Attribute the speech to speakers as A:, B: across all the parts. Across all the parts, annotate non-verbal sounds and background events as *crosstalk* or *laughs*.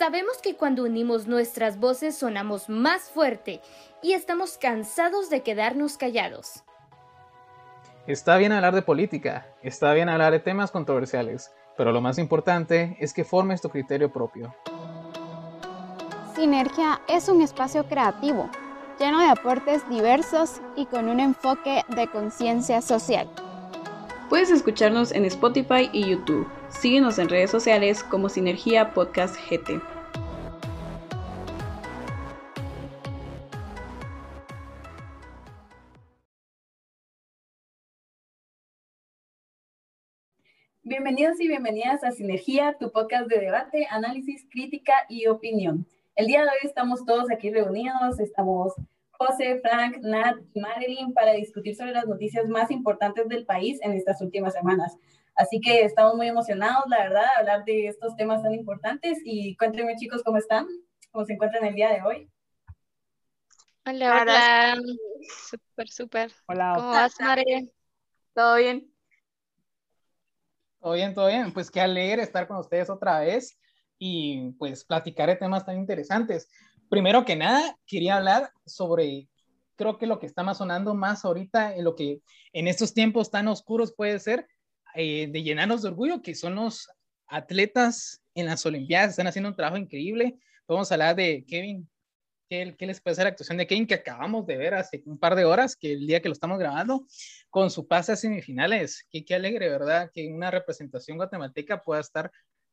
A: Sabemos que cuando unimos nuestras voces sonamos más fuerte y estamos cansados de quedarnos callados.
B: Está bien hablar de política, está bien hablar de temas controversiales, pero lo más importante es que formes tu criterio propio.
C: Sinergia es un espacio creativo, lleno de aportes diversos y con un enfoque de conciencia social.
D: Puedes escucharnos en Spotify y YouTube. Síguenos en redes sociales como Sinergia Podcast GT. Bienvenidos y bienvenidas a Sinergia, tu podcast de debate, análisis, crítica y opinión. El día de hoy estamos todos aquí reunidos, estamos José, Frank, Nat y Marilyn para discutir sobre las noticias más importantes del país en estas últimas semanas. Así que estamos muy emocionados, la verdad, de hablar de estos temas tan importantes. Y cuéntenme, chicos, ¿cómo están? ¿Cómo se encuentran el día de hoy?
E: Hola, hola. Súper, súper.
F: Hola.
E: ¿Cómo vas, Marilyn?
D: ¿Todo bien?
B: Todo bien, todo bien. Pues qué alegre estar con ustedes otra vez y pues platicar de temas tan interesantes. Primero que nada, quería hablar sobre, creo que lo que está más sonando más ahorita, en lo que en estos tiempos tan oscuros puede ser, eh, de llenarnos de orgullo, que son los atletas en las Olimpiadas, están haciendo un trabajo increíble. Vamos a hablar de Kevin. ¿Qué, ¿Qué les parece la actuación de Kevin que acabamos de ver hace un par de horas, que el día que lo estamos grabando? con su pase a semifinales. Qué, qué alegre, ¿verdad? Que una representación guatemalteca pueda estar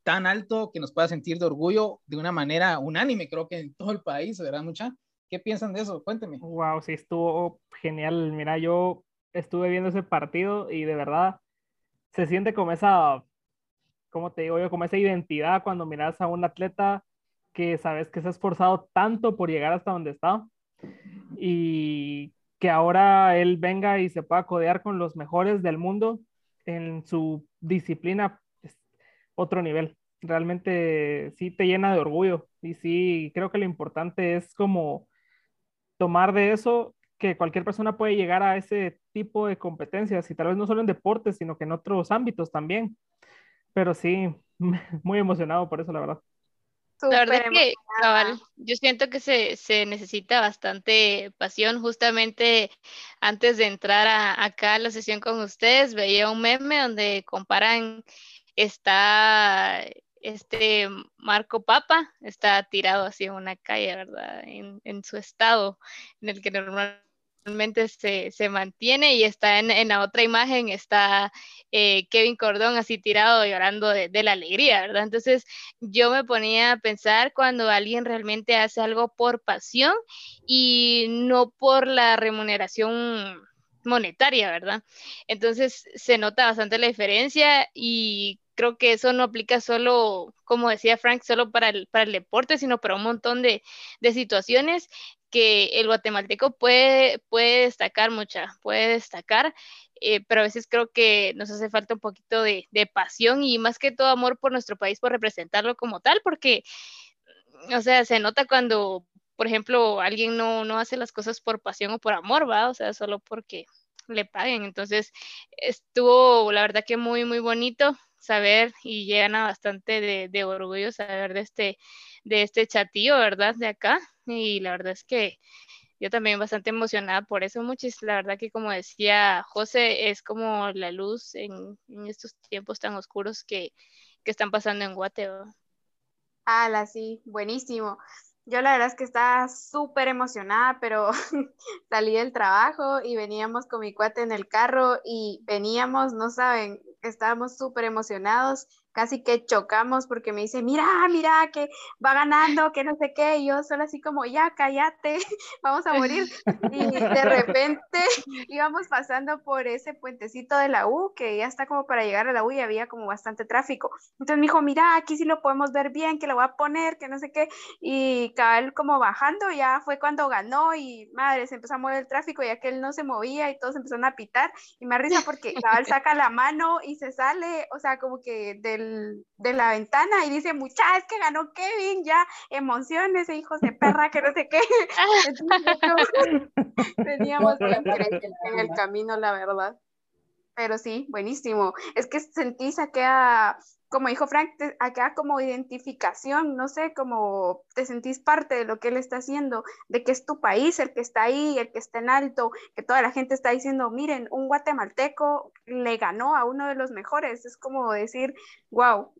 B: tan alto que nos pueda sentir de orgullo de una manera unánime, creo que en todo el país, ¿verdad, mucha? ¿Qué piensan de eso? Cuénteme.
F: Wow, sí, estuvo genial. Mira, yo estuve viendo ese partido y de verdad se siente como esa, ¿cómo te digo yo? Como esa identidad cuando miras a un atleta que sabes que se ha esforzado tanto por llegar hasta donde está y que ahora él venga y se pueda codear con los mejores del mundo en su disciplina, otro nivel. Realmente sí te llena de orgullo y sí creo que lo importante es como tomar de eso que cualquier persona puede llegar a ese tipo de competencias y tal vez no solo en deportes, sino que en otros ámbitos también. Pero sí, *laughs* muy emocionado por eso, la verdad.
E: La verdad que, cabal, yo siento que se, se, necesita bastante pasión. Justamente antes de entrar a, acá a la sesión con ustedes, veía un meme donde comparan, está este Marco Papa, está tirado así en una calle, ¿verdad? En, su estado, en el que normalmente se, se, mantiene y está en, en, la otra imagen, está eh, Kevin Cordón así tirado llorando de, la alegría, ¿verdad? Entonces yo me ponía a pensar cuando alguien realmente hace algo por pasión y no por la remuneración monetaria, ¿verdad? Entonces se nota bastante la diferencia y creo que eso no aplica solo, como decía Frank, solo para el, para el deporte, sino para un montón de, de situaciones que el guatemalteco puede, puede destacar mucha, puede destacar, eh, pero a veces creo que nos hace falta un poquito de, de, pasión y más que todo amor por nuestro país, por representarlo como tal, porque, o sea, se nota cuando, por ejemplo, alguien no, no hace las cosas por pasión o por amor, ¿va? O sea, solo porque le paguen. Entonces, estuvo, la verdad que muy, muy bonito saber y llena bastante de, de orgullo saber de este, de este chatillo, ¿verdad? De acá. Y la verdad es que yo también bastante emocionada por eso, muchis. La verdad que como decía José, es como la luz en, en estos tiempos tan oscuros que, que están pasando en Guatemala.
C: Ah, sí, buenísimo. Yo la verdad es que estaba súper emocionada, pero *laughs* salí del trabajo y veníamos con mi cuate en el carro y veníamos, no saben, estábamos súper emocionados casi que chocamos porque me dice, mira, mira, que va ganando, que no sé qué, y yo solo así como, ya, cállate, *laughs* vamos a morir. Y de repente *laughs* íbamos pasando por ese puentecito de la U, que ya está como para llegar a la U y había como bastante tráfico. Entonces me dijo, mira, aquí sí lo podemos ver bien, que lo voy a poner, que no sé qué, y cabal como bajando, ya fue cuando ganó y madre, se empezó a mover el tráfico y aquel no se movía y todos empezaron a pitar y me risa porque cabal saca la mano y se sale, o sea, como que del de la ventana y dice, mucha, es que ganó Kevin, ya emociones, hijos de perra, que no sé qué. *laughs* Teníamos en el camino, la verdad. Pero sí, buenísimo. Es que sentí, saqué a, como dijo Frank, acá como identificación, no sé, como te sentís parte de lo que él está haciendo, de que es tu país el que está ahí, el que está en alto, que toda la gente está diciendo, miren, un guatemalteco le ganó a uno de los mejores. Es como decir, wow,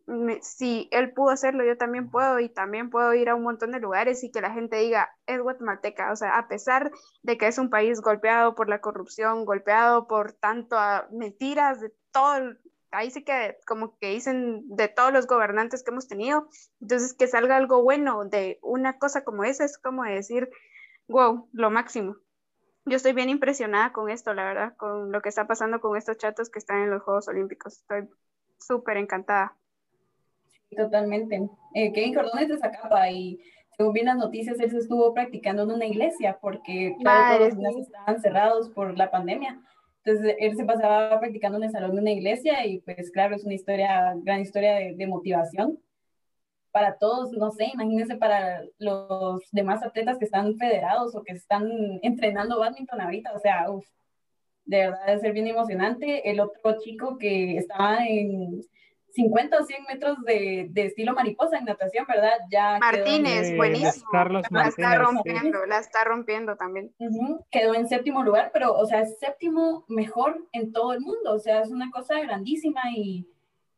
C: si él pudo hacerlo, yo también puedo y también puedo ir a un montón de lugares y que la gente diga, es guatemalteca. O sea, a pesar de que es un país golpeado por la corrupción, golpeado por tanto mentiras de todo ahí sí que como que dicen de todos los gobernantes que hemos tenido, entonces que salga algo bueno de una cosa como esa es como decir, wow, lo máximo. Yo estoy bien impresionada con esto, la verdad, con lo que está pasando con estos chatos que están en los Juegos Olímpicos. Estoy súper encantada.
D: Totalmente. Eh, Kevin Cordón es de Zacapa y según vi las noticias, él se estuvo practicando en una iglesia porque todos los estaban cerrados por la pandemia. Entonces él se pasaba practicando en el salón de una iglesia y pues claro, es una historia, gran historia de, motivación para todos, no sé, imagínense para los demás atletas que están federados o que están entrenando badminton ahorita, o sea, uf, de verdad debe ser bien emocionante. El otro chico que estaba en 50 o 100 metros de, de, estilo mariposa en natación, ¿verdad?
C: Ya Martínez, buenísimo.
F: Carlos
C: la está rompiendo, la está rompiendo también.
D: Quedó en séptimo lugar, pero, o sea, séptimo mejor en todo el mundo, o sea, es una cosa grandísima y,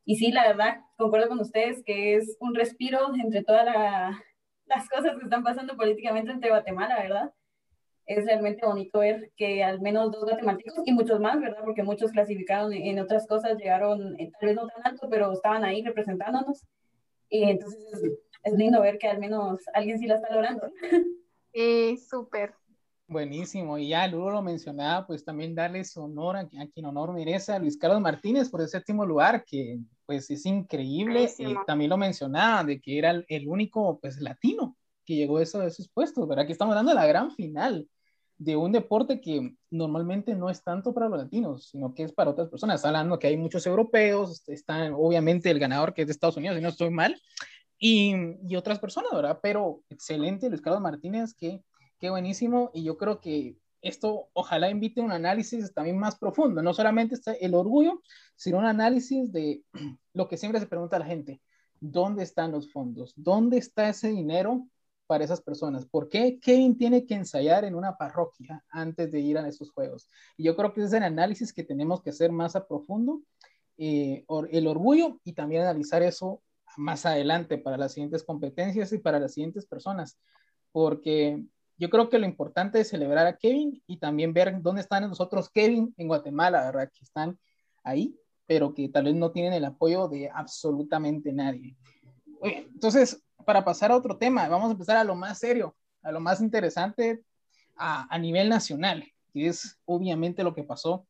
D: y sí, la verdad, concuerdo con ustedes que es un respiro entre todas las cosas que están pasando políticamente entre Guatemala, ¿verdad? Es realmente bonito ver que al menos dos guatemaltecos y muchos más, ¿verdad? Porque muchos clasificaron en otras cosas, llegaron eh, tal vez no tan alto, pero estaban ahí representándonos. Y entonces es, lindo ver que al menos alguien sí la está logrando.
C: Sí, súper.
B: Buenísimo, y ya luego lo mencionaba, pues también darles honor a, quien honor merece a Luis Carlos Martínez por el séptimo lugar, que pues es increíble, y también lo mencionaba, de que era el, único pues latino que llegó a, eso, a esos puestos, ¿verdad? Que estamos hablando de la gran final, de un deporte que normalmente no es tanto para los latinos, sino que es para otras personas. hablando que hay muchos europeos, están obviamente el ganador que es de Estados Unidos, si no estoy mal, y, y otras personas, ¿verdad? Pero excelente, Luis Carlos Martínez, que, qué buenísimo, y yo creo que esto ojalá invite un análisis también más profundo, no solamente está el orgullo, sino un análisis de *clears throat* lo que siempre se pregunta a la gente, ¿dónde están los fondos? ¿Dónde está ese dinero para esas personas. ¿Por qué Kevin tiene que ensayar en una parroquia antes de ir a esos juegos? Y yo creo que es el análisis que tenemos que hacer más a profundo, eh, el orgullo y también analizar eso más adelante para las siguientes competencias y para las siguientes personas, porque yo creo que lo importante es celebrar a Kevin y también ver dónde están nosotros Kevin en Guatemala, ¿verdad? Que están ahí, pero que tal vez no tienen el apoyo de absolutamente nadie. Entonces, para pasar a otro tema, vamos a empezar a lo más serio, a lo más interesante a, nivel nacional, que es obviamente lo que pasó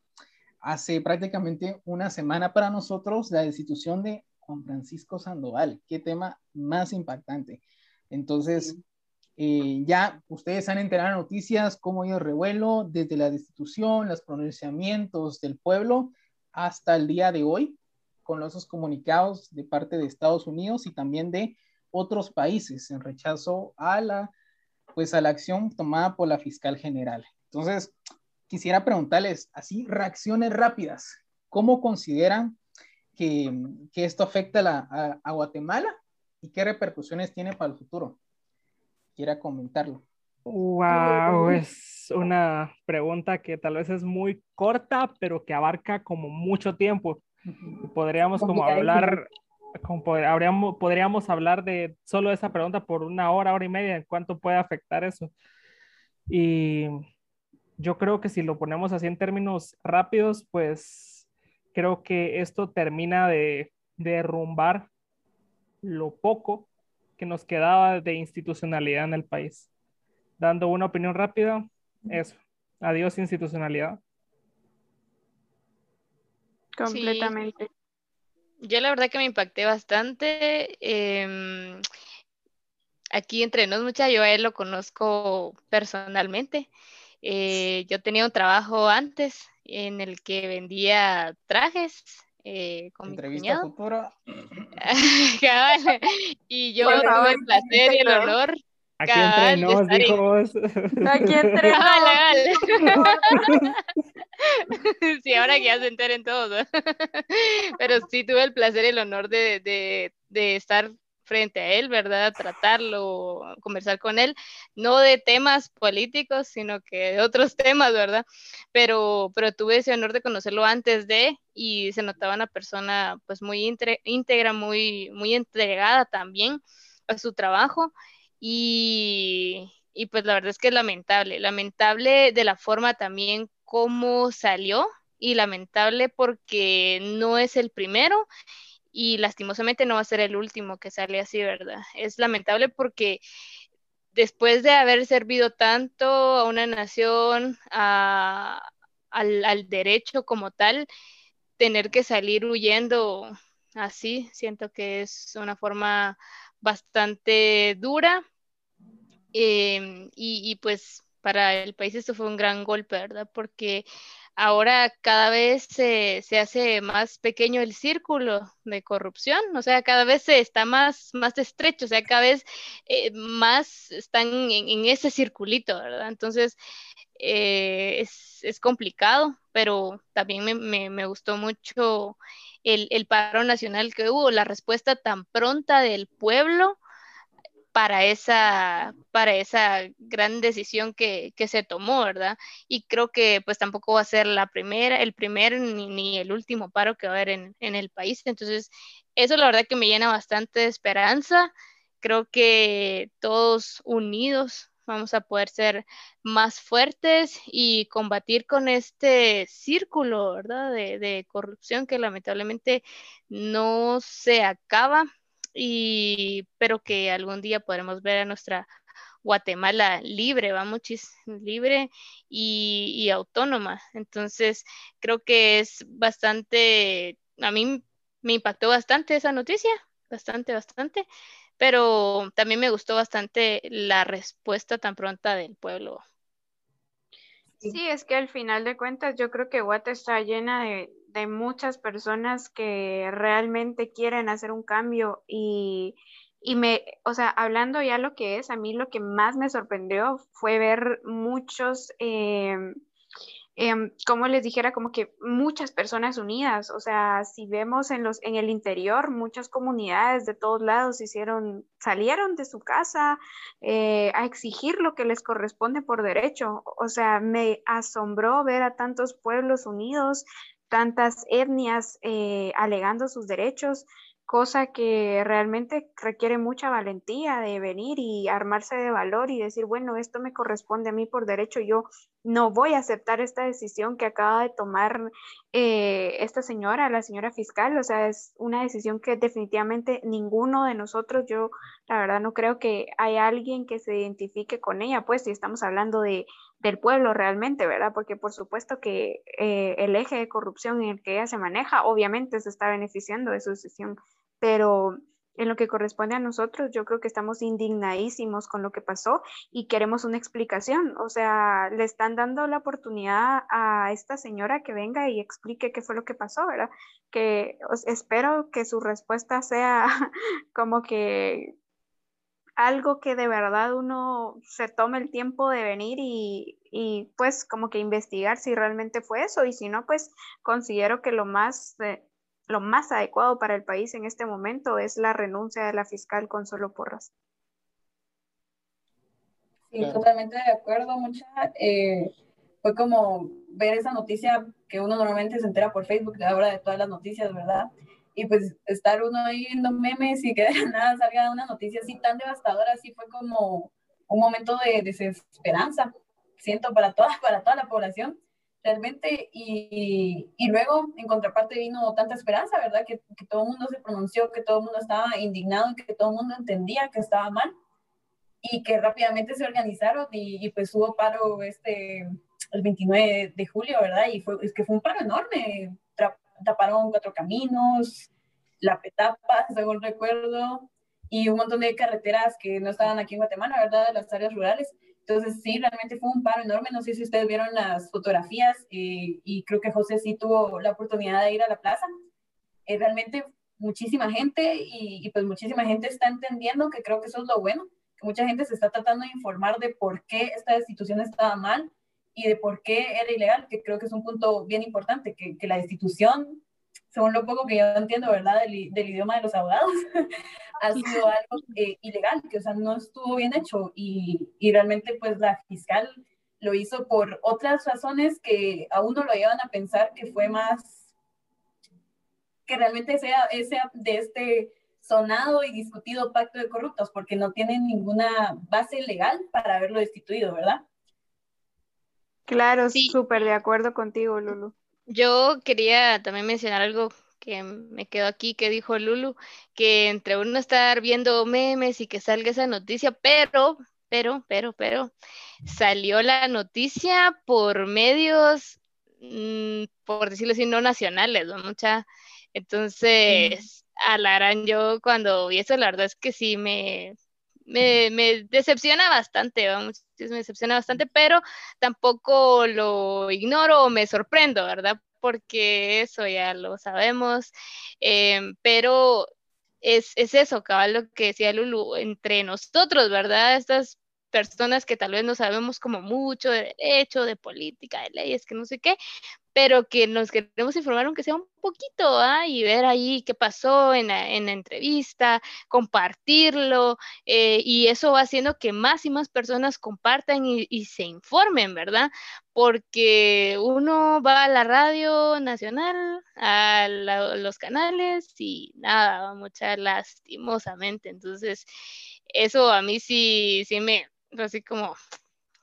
B: hace prácticamente una semana para nosotros, la destitución de Juan Francisco Sandoval. Qué tema más impactante. Entonces, eh, ya ustedes han enterado noticias, cómo ido el revuelo desde la destitución, los pronunciamientos del pueblo hasta el día de hoy, con esos comunicados de parte de Estados Unidos y también de otros países en rechazo a la, pues, a la acción tomada por la fiscal general. Entonces, quisiera preguntarles así, reacciones rápidas. ¿Cómo consideran que, que esto afecta a, a, Guatemala y qué repercusiones tiene para el futuro? Quiera comentarlo.
F: Wow, es una pregunta que tal vez es muy corta, pero que abarca como mucho tiempo. Podríamos como hablar podríamos, podríamos hablar de solo esa pregunta por una hora, hora y media, en cuánto puede afectar eso. Y yo creo que si lo ponemos así en términos rápidos, pues creo que esto termina de, derrumbar lo poco que nos quedaba de institucionalidad en el país. Dando una opinión rápida, eso. Adiós institucionalidad.
C: Completamente.
E: Yo la verdad que me impacté bastante. Em, aquí entre nos mucha, yo a él lo conozco personalmente. Eh, yo tenía un trabajo antes en el que vendía trajes eh, con
B: Entrevista
E: mi *laughs* y yo tuve el placer y el honor
F: Aquí entre nos, dijimos.
C: Aquí entre *laughs*
E: sí, ahora que ya se enteren todos. *laughs* Pero sí tuve el placer y el honor de, de, de estar frente a él, ¿verdad? Tratarlo, conversar con él, no de temas políticos, sino que de otros temas, ¿verdad? Pero, pero tuve ese honor de conocerlo antes de y se notaba una persona pues muy íntegra, muy, muy entregada también a su trabajo y, pues la verdad es que es lamentable, lamentable de la forma también como salió y lamentable porque no es el primero y lastimosamente no va a ser el último que sale así, ¿verdad? Es lamentable porque después de haber servido tanto a una nación, al, al, derecho como tal, tener que salir huyendo así, siento que es una forma bastante dura. Em, y, y pues para el país esto fue un gran golpe, ¿verdad? Porque ahora cada vez se, hace más pequeño el círculo de corrupción, o sea, cada vez se está más, más estrecho, o sea, cada vez eh, más están en, ese circulito, ¿verdad? Entonces, eh, es, complicado, pero también me, gustó mucho el, el, paro nacional que hubo, la respuesta tan pronta del pueblo para esa, para esa gran decisión que, se tomó, ¿verdad? Y creo que pues tampoco va a ser la primera, el primer ni, el último paro que va a haber en, el país. Entonces, eso la verdad que me llena bastante de esperanza. Creo que todos unidos vamos a poder ser más fuertes y combatir con este círculo, ¿verdad? De, de corrupción que lamentablemente no se acaba y pero que algún día podremos ver a nuestra Guatemala libre, va muchis libre y, autónoma. Entonces, creo que es bastante, a mí me impactó bastante esa noticia, bastante, bastante, pero también me gustó bastante la respuesta tan pronta del pueblo.
C: Sí, es que al final de cuentas yo creo que Guate está llena de, de muchas personas que realmente quieren hacer un cambio y, y me, o sea, hablando ya lo que es, a mí lo que más me sorprendió fue ver muchos, eh, eh, como les dijera, como que muchas personas unidas, o sea, si vemos en los, en el interior, muchas comunidades de todos lados hicieron, salieron de su casa eh, a exigir lo que les corresponde por derecho, o sea, me asombró ver a tantos pueblos unidos, tantas etnias eh, alegando sus derechos, cosa que realmente requiere mucha valentía de venir y armarse de valor y decir, bueno, esto me corresponde a mí por derecho, yo no voy a aceptar esta decisión que acaba de tomar eh, esta señora, la señora fiscal, o sea, es una decisión que definitivamente ninguno de nosotros, yo la verdad no creo que haya alguien que se identifique con ella, pues si estamos hablando de, del pueblo realmente, ¿verdad? Porque por supuesto que eh, el eje de corrupción en el que ella se maneja, obviamente se está beneficiando de su decisión, pero en lo que corresponde a nosotros, yo creo que estamos indignadísimos con lo que pasó y queremos una explicación. O sea, le están dando la oportunidad a esta señora que venga y explique qué fue lo que pasó, ¿verdad? Que espero que su respuesta sea *laughs* como que algo que de verdad uno se tome el tiempo de venir y, y, pues como que investigar si realmente fue eso y si no, pues considero que lo más, eh, lo más adecuado para el país en este momento es la renuncia de la fiscal Consuelo Porras.
D: Sí, totalmente de acuerdo, mucha. Eh, fue como ver esa noticia que uno normalmente se entera por Facebook, ahora de todas las noticias, ¿verdad? Y pues estar uno ahí viendo memes y que de nada salga una noticia así tan devastadora, así fue como un momento de desesperanza, siento, para toda, *laughs* para toda la población, realmente, y, y luego en contraparte vino tanta esperanza, ¿verdad? Que, que, todo el mundo se pronunció, que todo el mundo estaba indignado, que todo el mundo entendía que estaba mal, y que rápidamente se organizaron y, y pues hubo paro este, el 29 de julio, ¿verdad? Y fue, es que fue un paro enorme, taparon cuatro caminos, la Petapa, *laughs* según recuerdo, y un montón de carreteras que no estaban aquí en Guatemala, ¿verdad? De las áreas rurales. Entonces, sí, realmente fue un paro enorme. No sé si ustedes vieron las fotografías eh, y creo que José sí tuvo la oportunidad de ir a la plaza. Eh, realmente muchísima gente y, y, pues muchísima gente está entendiendo que creo que eso es lo bueno, mucha gente se está tratando de informar de por qué esta destitución estaba mal y de por qué era ilegal, que creo que es un punto bien importante, que, que la destitución, según lo poco que yo entiendo, ¿verdad?, del, del idioma de los abogados, *laughs* ha sido algo eh, ilegal, que, o sea, no estuvo bien hecho y, y realmente, pues, la fiscal lo hizo por otras razones que a uno lo llevan a pensar que fue más, que realmente sea, sea de este sonado y discutido pacto de corruptos, porque no tienen ninguna base legal para haberlo destituido, ¿verdad?
C: Claro, sí. súper de acuerdo contigo, Lulu.
E: Yo quería también mencionar algo que me quedó aquí, que dijo Lulu, que entre uno estar viendo memes y que salga esa noticia, pero, pero, pero, pero, salió la noticia por medios, mmm, por decirlo así, no nacionales, ¿no? Mucha. Entonces, mm. Yo cuando vi eso, la verdad es que sí me, me, decepciona bastante, me decepciona bastante, pero tampoco lo ignoro o me sorprendo, ¿verdad? Porque eso ya lo sabemos, eh, pero es, es, eso, cabal, lo que decía Lulu, entre nosotros, ¿verdad? Estas personas que tal vez no sabemos como mucho de derecho, de política, de leyes, que no sé qué, pero que nos queremos informar aunque sea un poquito, ¿ah? y ver ahí qué pasó en la, en la entrevista, compartirlo, eh, y eso va haciendo que más y más personas compartan y, se informen, ¿verdad? Porque uno va a la radio nacional, a los canales y nada, mucha lastimosamente, entonces eso a mí sí, sí me, así como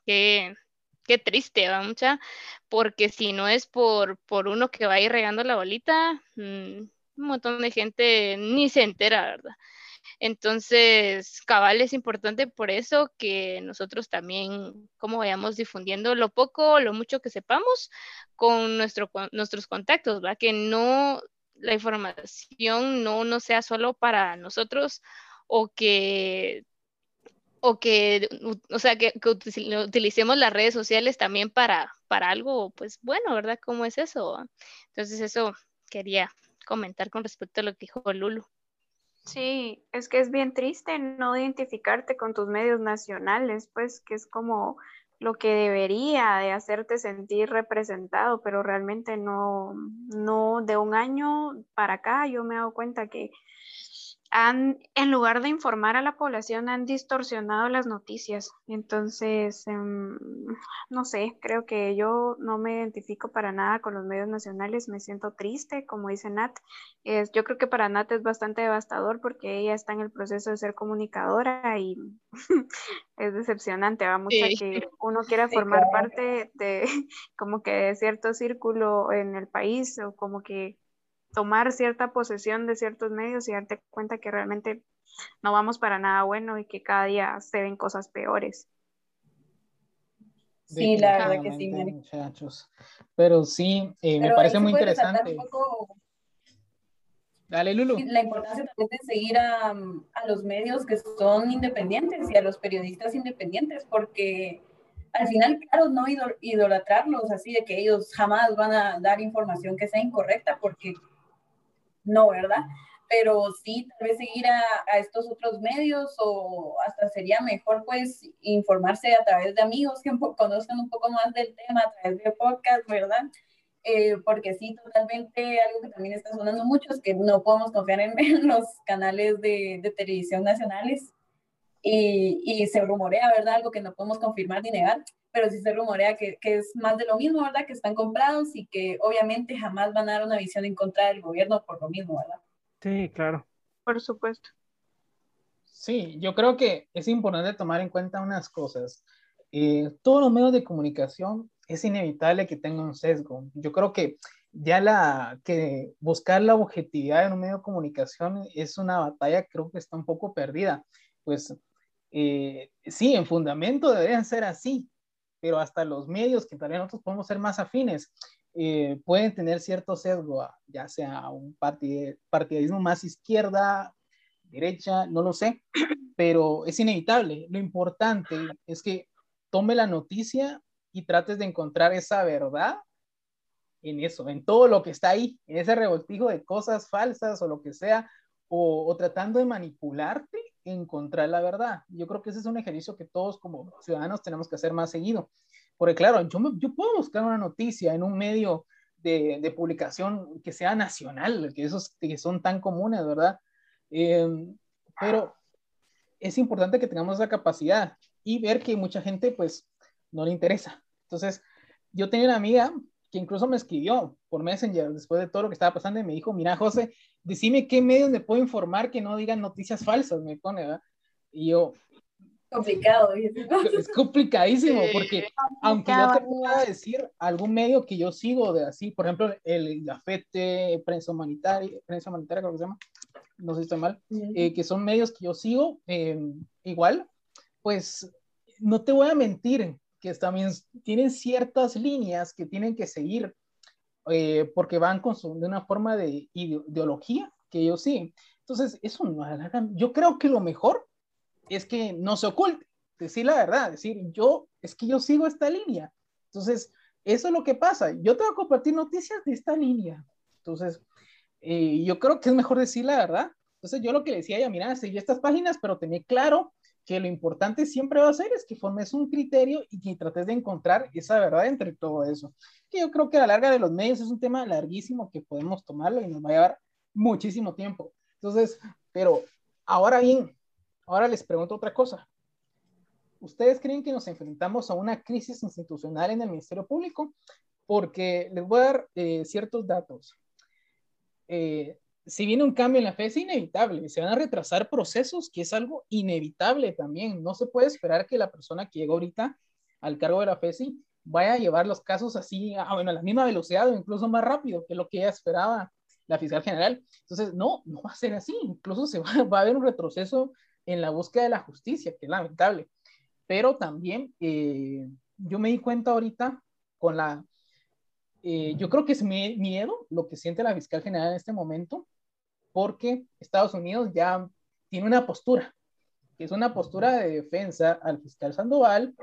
E: que qué triste, va mucha, porque si no es por, por uno que va a ir regando la bolita, mmm, un montón de gente ni se entera, ¿verdad? Entonces, cabal es importante por eso que nosotros también, como vayamos difundiendo lo poco, o lo mucho que sepamos con, nuestro, con nuestros contactos, ¿va? Que no, la información no, no sea solo para nosotros o que o que, o sea, que, utilicemos las redes sociales también para, para algo, pues bueno, ¿verdad? ¿Cómo es eso? Entonces eso quería comentar con respecto a lo que dijo Lulu.
C: Sí, es que es bien triste no identificarte con tus medios nacionales, pues que es como lo que debería de hacerte sentir representado, pero realmente no, no, de un año para acá yo me he dado cuenta que han, en lugar de informar a la población, han distorsionado las noticias. Entonces, eh, no sé, creo que yo no me identifico para nada con los medios nacionales, me siento triste, como dice Nat. Es, yo creo que para Nat es bastante devastador porque ella está en el proceso de ser comunicadora y *laughs* es decepcionante, va mucho sí. que uno quiera formar sí, claro. parte de *laughs* como que de cierto círculo en el país o como que tomar cierta posesión de ciertos medios y darte cuenta que realmente no vamos para nada bueno y que cada día se ven cosas peores.
D: Sí, la verdad que sí, Mari.
B: muchachos. Pero sí, eh, Pero me parece muy interesante. Poco... Dale, Lulu.
D: La importancia también de seguir a, a, los medios que son independientes y a los periodistas independientes, porque al final, claro, no idolatrarlos así de que ellos jamás van a dar información que sea incorrecta, porque no, ¿verdad? Pero sí, tal vez seguir a, estos otros medios o hasta sería mejor pues informarse a través de amigos que conozcan un poco más del tema a través de podcast, ¿verdad? Eh, porque sí, totalmente algo que también está sonando mucho es que no podemos confiar en, *laughs* los canales de, de televisión nacionales y, y, se rumorea, ¿verdad? Algo que no podemos confirmar ni negar, pero sí se rumorea que, que, es más de lo mismo, ¿verdad? Que están comprados y que obviamente jamás van a dar una visión en contra del gobierno por lo mismo, ¿verdad?
F: Sí, claro.
C: Por supuesto.
B: Sí, yo creo que es importante tomar en cuenta unas cosas. Eh, todos los medios de comunicación es inevitable que tengan un sesgo. Yo creo que ya la que buscar la objetividad en un medio de comunicación es una batalla creo que está un poco perdida. Pues eh, sí, en fundamento deberían ser así, pero hasta los medios, que también nosotros podemos ser más afines, eh, pueden tener cierto sesgo, ya sea un partidismo más izquierda, derecha, no lo sé, pero es inevitable. Lo importante es que tome la noticia y trates de encontrar esa verdad en eso, en todo lo que está ahí, en ese revoltijo de cosas falsas o lo que sea, o tratando de manipularte encontrar la verdad. Yo creo que ese es un ejercicio que todos como ciudadanos tenemos que hacer más seguido. Porque claro, yo, yo puedo buscar una noticia en un medio de, de publicación que sea nacional, que esos que son tan comunes, ¿verdad? Em, pero es importante que tengamos esa capacidad y ver que mucha gente pues no le interesa. Entonces, yo tenía una amiga que incluso me escribió por Messenger después de todo lo que estaba pasando y me dijo, mira José, decime qué medios me puedo informar que no digan noticias falsas, me pone, ¿verdad? Y yo...
D: Complicado.
B: Es complicadísimo porque aunque yo te pueda decir algún medio que yo sigo de así, por ejemplo, el la FETE, Prensa Humanitaria, Prensa Humanitaria creo que se llama, no sé si estoy mal, eh, que son medios que yo sigo, eh, igual, pues no te voy a mentir, que también tienen ciertas líneas que tienen que seguir eh, porque van con de una forma de ideología que ellos sí. Entonces, eso no Yo creo que lo mejor es que no se oculte, decir la verdad, decir, yo, es que yo sigo esta línea. Entonces, eso es lo que pasa. Yo te voy a compartir noticias de esta línea. Entonces, eh, yo creo que es mejor decir la verdad. Entonces, yo lo que le decía ya, mira, seguí estas páginas, pero tenía claro que lo importante siempre va a ser es que formes un criterio y que trates de encontrar esa verdad entre todo eso. Que yo creo que a la larga de los medios es un tema larguísimo que podemos tomarlo y nos va a llevar muchísimo tiempo. Entonces, pero ahora bien, ahora les pregunto otra cosa. ¿Ustedes creen que nos enfrentamos a una crisis institucional en el Ministerio Público? Porque les voy a dar eh, ciertos datos. Eh, si viene un cambio en la fe es inevitable, se van a retrasar procesos, que es algo inevitable también. No se puede esperar que la persona que llegó ahorita al cargo de la FESI vaya a llevar los casos así, a, bueno, a la misma velocidad o incluso más rápido que lo que esperaba la fiscal general. Entonces, no, no va a ser así. Incluso se va, va a haber un retroceso en la búsqueda de la justicia, que es lamentable. Pero también eh, yo me di cuenta ahorita con la... Eh, yo creo que es miedo lo que siente la fiscal general en este momento, porque Estados Unidos ya tiene una postura, que es una postura de defensa al fiscal Sandoval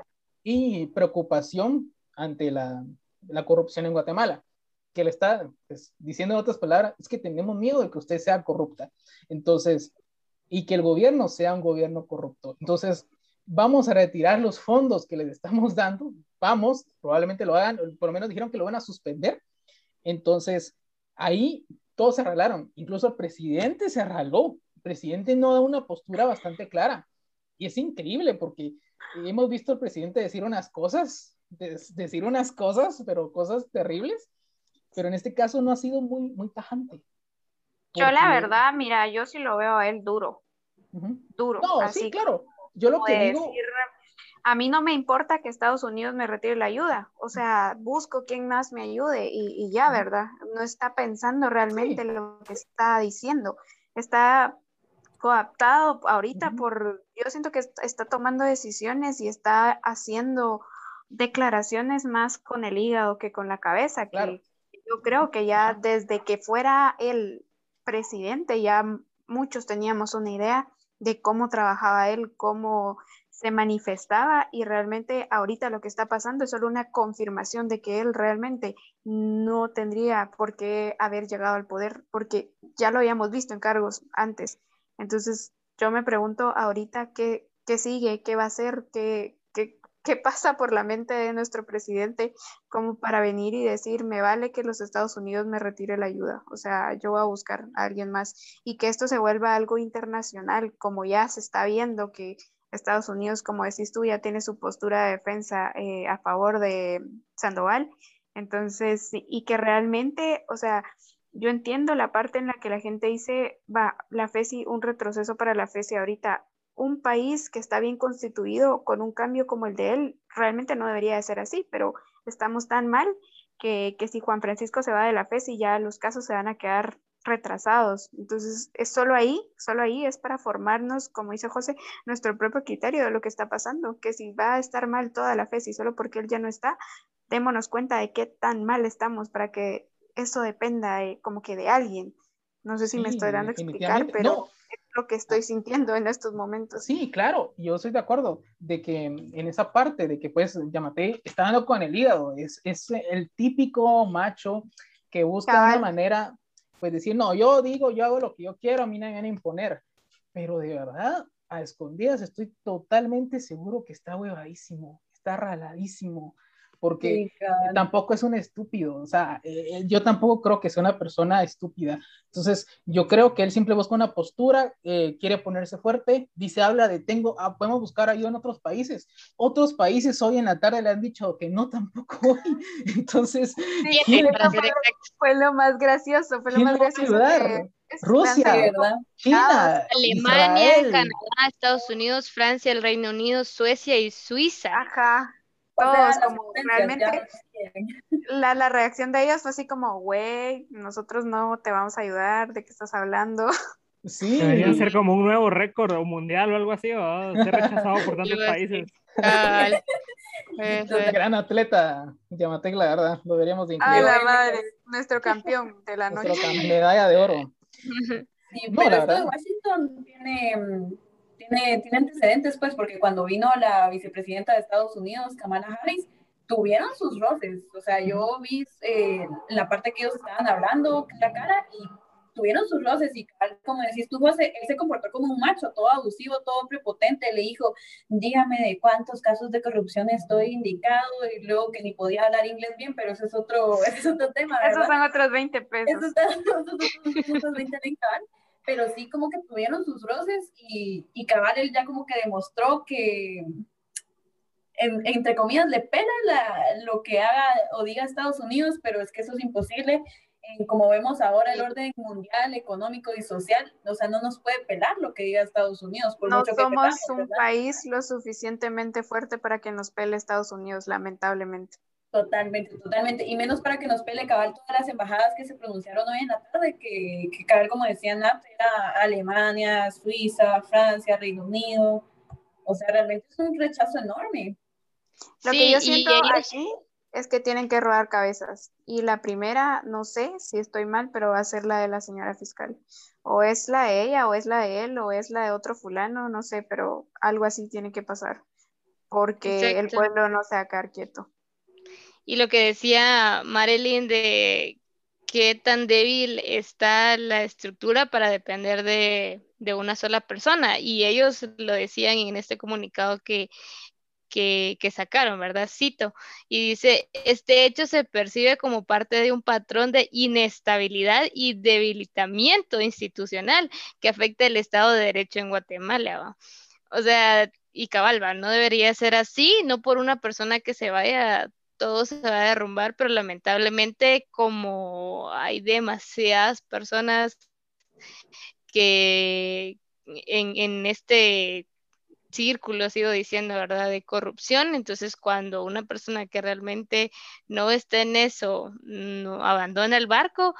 B: y preocupación ante la, la corrupción en Guatemala, que le está pues, diciendo en otras palabras, es que tenemos miedo de que usted sea corrupta, entonces, y que el gobierno sea un gobierno corrupto. Entonces, vamos a retirar los fondos que les estamos *laughs* dando, vamos, probablemente lo hagan, por lo menos dijeron que lo van a suspender. Entonces, ahí todos se arreglaron, incluso el presidente se arregló, el presidente no da una postura bastante clara. Y es increíble porque hemos visto al presidente decir unas cosas, decir unas cosas, pero cosas terribles, pero en este caso no ha sido muy, muy tajante.
C: Yo la verdad, mira, yo sí lo veo a él duro, duro.
B: No, así sí, claro. Yo lo que digo
C: a mí no me importa que Estados Unidos me retire la ayuda, o sea, busco quien más me ayude y, ya, ¿verdad? No está pensando realmente lo que está diciendo, está coaptado ahorita por, yo siento que está tomando decisiones y está haciendo declaraciones más con el hígado que con la cabeza, que yo creo que ya desde que fuera el presidente ya muchos teníamos una idea de cómo trabajaba él, cómo se manifestaba y realmente ahorita lo que está pasando es solo una confirmación de que él realmente no tendría por qué haber llegado al poder porque ya lo habíamos visto en cargos antes. Entonces yo me pregunto ahorita qué, qué sigue, qué va a hacer, qué, qué, qué *laughs* pasa por la mente de nuestro presidente como para venir y decir, me vale que los Estados Unidos me retire la ayuda. O sea, yo voy a buscar a alguien más y que esto se vuelva algo internacional, como ya se está viendo que Estados Unidos, como decís tú, ya tiene su postura de defensa eh, a favor de Sandoval. Entonces, y que realmente, o sea, yo entiendo la parte en la que la gente dice, va, la FESI, un retroceso para la FESI ahorita. Un país que está bien constituido con un cambio como el de él, realmente no debería de ser así, pero estamos tan mal que, que si Juan Francisco se va de la FESI, ya los casos se van a quedar retrasados. Entonces, es solo ahí, solo ahí es para formarnos, como dice José, nuestro propio criterio de lo que está pasando, que si va a estar mal toda la fe, si solo porque él ya no está, démonos cuenta de qué tan mal estamos para que eso dependa como que de alguien. No sé si me estoy dando a explicar, pero es lo que estoy sintiendo en estos momentos.
B: Sí, claro, yo estoy de acuerdo de que en esa parte de que pues Yamate está dando con el hígado, es, es el típico macho que busca una manera pues decir, no, yo digo, yo hago lo que yo quiero, a mí nadie me viene a imponer. Pero de verdad, a escondidas estoy totalmente seguro que está huevadísimo, está raladísimo, porque tampoco es un estúpido, o sea, eh, yo tampoco creo que sea una persona estúpida. Entonces, yo creo que él siempre busca una postura, eh, quiere ponerse fuerte, dice, habla de, tengo, ah, podemos buscar ayuda en otros países. Otros países hoy en la tarde le han dicho que no *laughs* tampoco hoy. Entonces,
C: fue, lo más gracioso, fue lo más gracioso.
B: Rusia, China,
E: Alemania, Canadá, Estados Unidos, Francia, el Reino Unido, Suecia y Suiza.
C: Ajá. Todos como realmente la, la, reacción de ellos fue así como, güey, nosotros no te vamos a ayudar, ¿de qué estás hablando?
B: Sí.
F: Debería ser como un nuevo récord o mundial o algo así, o ser rechazado por tantos países. *laughs*
B: Gran atleta, Yamatec, la verdad, lo deberíamos
C: de incluir. la madre, nuestro campeón de la noche.
B: Medalla de oro.
D: Sí, pero esto de Washington tiene tiene, antecedentes, pues, porque cuando vino la vicepresidenta de Estados Unidos, Kamala Harris, tuvieron sus roces. O sea, yo vi eh, la parte que ellos estaban hablando, la cara, y tuvieron sus roces. Y como decís tú, José, él se comportó como un macho, todo abusivo, todo prepotente. Le dijo, dígame de cuántos casos de corrupción estoy indicado, y luego que ni podía hablar inglés bien, pero ese es otro, ese es otro tema.
C: Esos son otros 20 pesos. Esos son *laughs*
D: otros 20 pero sí como que tuvieron sus roces y, y Cabal él ya como que demostró que, entre comillas, le pena lo que haga o diga Estados Unidos, pero es que eso es imposible. como vemos ahora el orden mundial, económico y social, o sea, no nos puede pelar lo que diga Estados Unidos.
C: no somos un país lo suficientemente fuerte para que nos pele Estados Unidos, lamentablemente.
D: Totalmente, totalmente. Y menos para que nos pele cabal todas las embajadas que se pronunciaron hoy en la tarde, que, que cabal, como decía Nat, era Alemania, Suiza, Francia, Reino Unido. O sea, realmente es un rechazo enorme.
C: Lo que yo siento aquí es que tienen que rodar cabezas. Y la primera, no sé si estoy mal, pero va a ser la de la señora fiscal. O es la de ella, o es la de él, o es la de otro fulano, no sé, pero algo así tiene que pasar. Porque el pueblo no se va a quedar quieto.
E: Y lo que decía Marilyn de qué tan débil está la estructura para depender de, una sola persona. Y ellos lo decían en este comunicado que, que, sacaron, ¿verdad? Cito. Y dice, este hecho se percibe como parte de un patrón de inestabilidad y debilitamiento institucional que afecta el Estado de Derecho en Guatemala. O sea, y cabalba, no debería ser así, no por una persona que se vaya todo se va a derrumbar, pero lamentablemente como hay demasiadas personas que en, este círculo, sigo diciendo, ¿verdad?, de corrupción. Entonces, cuando una persona que realmente no está en eso, no abandona el barco,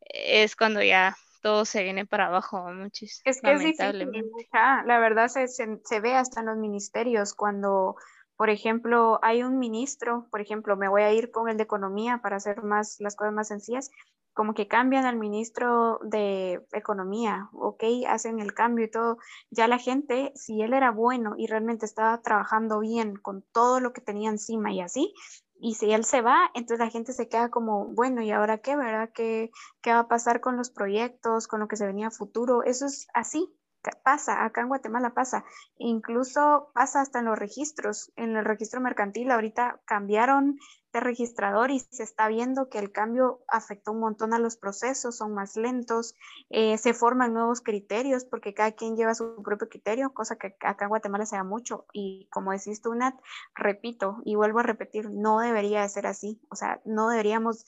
E: es cuando ya todo se viene para abajo, muchísimo.
C: Es que es difícil, la verdad se, se, ve hasta en los ministerios cuando por ejemplo, hay un ministro, por ejemplo, me voy a ir con el de economía para hacer más las cosas más sencillas, como que cambian al ministro de economía, ok, hacen el cambio y todo. Ya la gente, si él era bueno y realmente estaba trabajando bien con todo lo que tenía encima y así, y si él se va, entonces la gente se queda como, bueno, ¿y ahora qué, verdad? ¿Qué, qué va a pasar con los proyectos, con lo que se venía futuro? Eso es así, pasa, acá en Guatemala pasa, incluso pasa hasta en los registros, en el registro mercantil ahorita cambiaron de registrador y se está viendo que el cambio afectó un montón a los procesos, son más lentos, eh, se forman nuevos criterios porque cada quien lleva su propio criterio, cosa que acá en Guatemala se da mucho y como decís tú, Nat, repito y vuelvo a repetir, no debería de ser así, o sea, no deberíamos,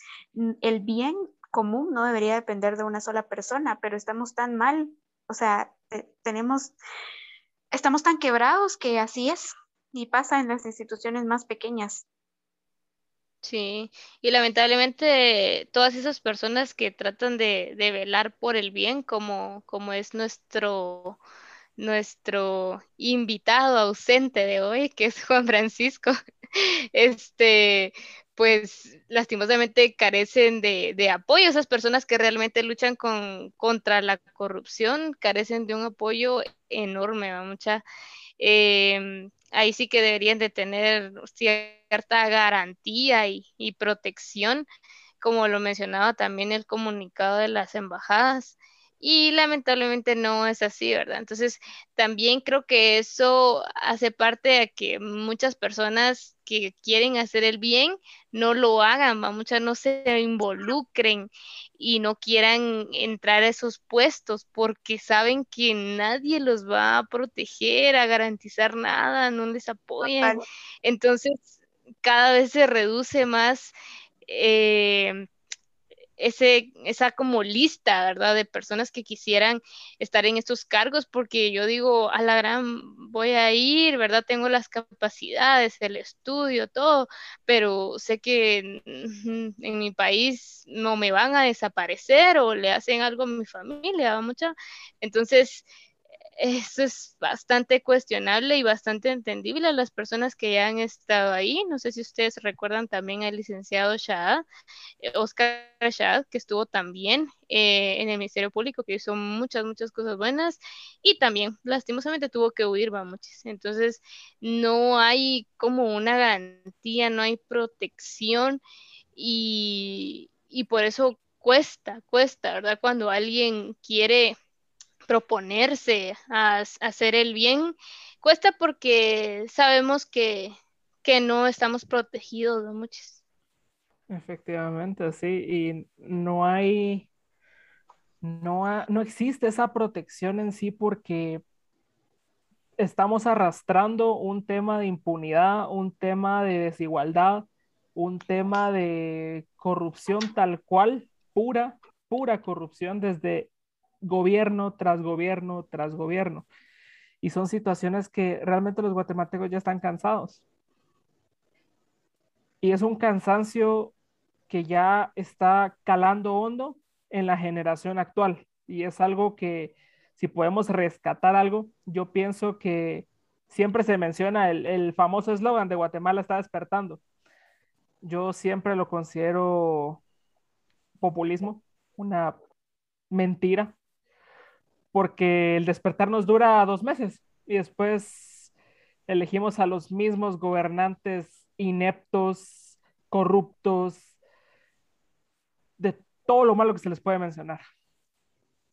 C: el bien común no debería depender de una sola persona, pero estamos tan mal o sea, tenemos, estamos tan quebrados que así es y pasa en las instituciones más pequeñas.
E: Sí, y lamentablemente todas esas personas que tratan de, velar por el bien, como, como es nuestro, nuestro invitado ausente de hoy, que es Juan Francisco, *laughs* este, pues lastimosamente carecen de, apoyo. Esas personas que realmente luchan con, contra la corrupción carecen de un apoyo enorme, mucha. Em, ahí sí que deberían de tener cierta garantía y, y, protección, como lo mencionaba también el comunicado de las embajadas. Y lamentablemente no es así, ¿verdad? Entonces, también creo que eso hace parte de que muchas personas que quieren hacer el bien no lo hagan, muchas no se involucren y no quieran entrar a esos puestos porque saben que nadie los va a proteger, a garantizar nada, no les apoyan. Entonces, cada vez se reduce más. Eh, ese, esa como lista, ¿verdad? De personas que quisieran estar en estos cargos, porque yo digo, a la gran voy a ir, ¿verdad? Tengo las capacidades, el estudio, todo, pero sé que en, mi país no me van a desaparecer o le hacen algo a mi familia, mucha. Entonces, eso es bastante cuestionable y bastante entendible a las personas que ya han estado ahí. No sé si ustedes recuerdan también al licenciado Shah, eh, Oscar Shah, que estuvo también eh, en el Ministerio Público, que hizo muchas, muchas cosas buenas y también lastimosamente tuvo que huir, vamos. Entonces, no hay como una garantía, no hay protección y, y por eso cuesta, cuesta, ¿verdad? Cuando alguien quiere proponerse a, hacer el bien, cuesta porque sabemos que, no estamos protegidos de muchos.
F: Efectivamente, sí, y no hay, no, no existe esa protección en sí porque estamos arrastrando un tema de impunidad, un tema de desigualdad, un tema de corrupción tal cual, pura, pura corrupción desde gobierno tras gobierno tras gobierno. Y son situaciones que realmente los guatemaltecos ya están cansados. Y es un cansancio que ya está calando hondo en la generación actual. Y es algo que, si podemos rescatar algo, yo pienso que siempre se menciona el, el famoso eslogan de Guatemala está despertando. Yo siempre lo considero populismo, una mentira, porque el despertar nos dura dos meses y después elegimos a los mismos gobernantes ineptos, corruptos, de todo lo malo que se les puede mencionar.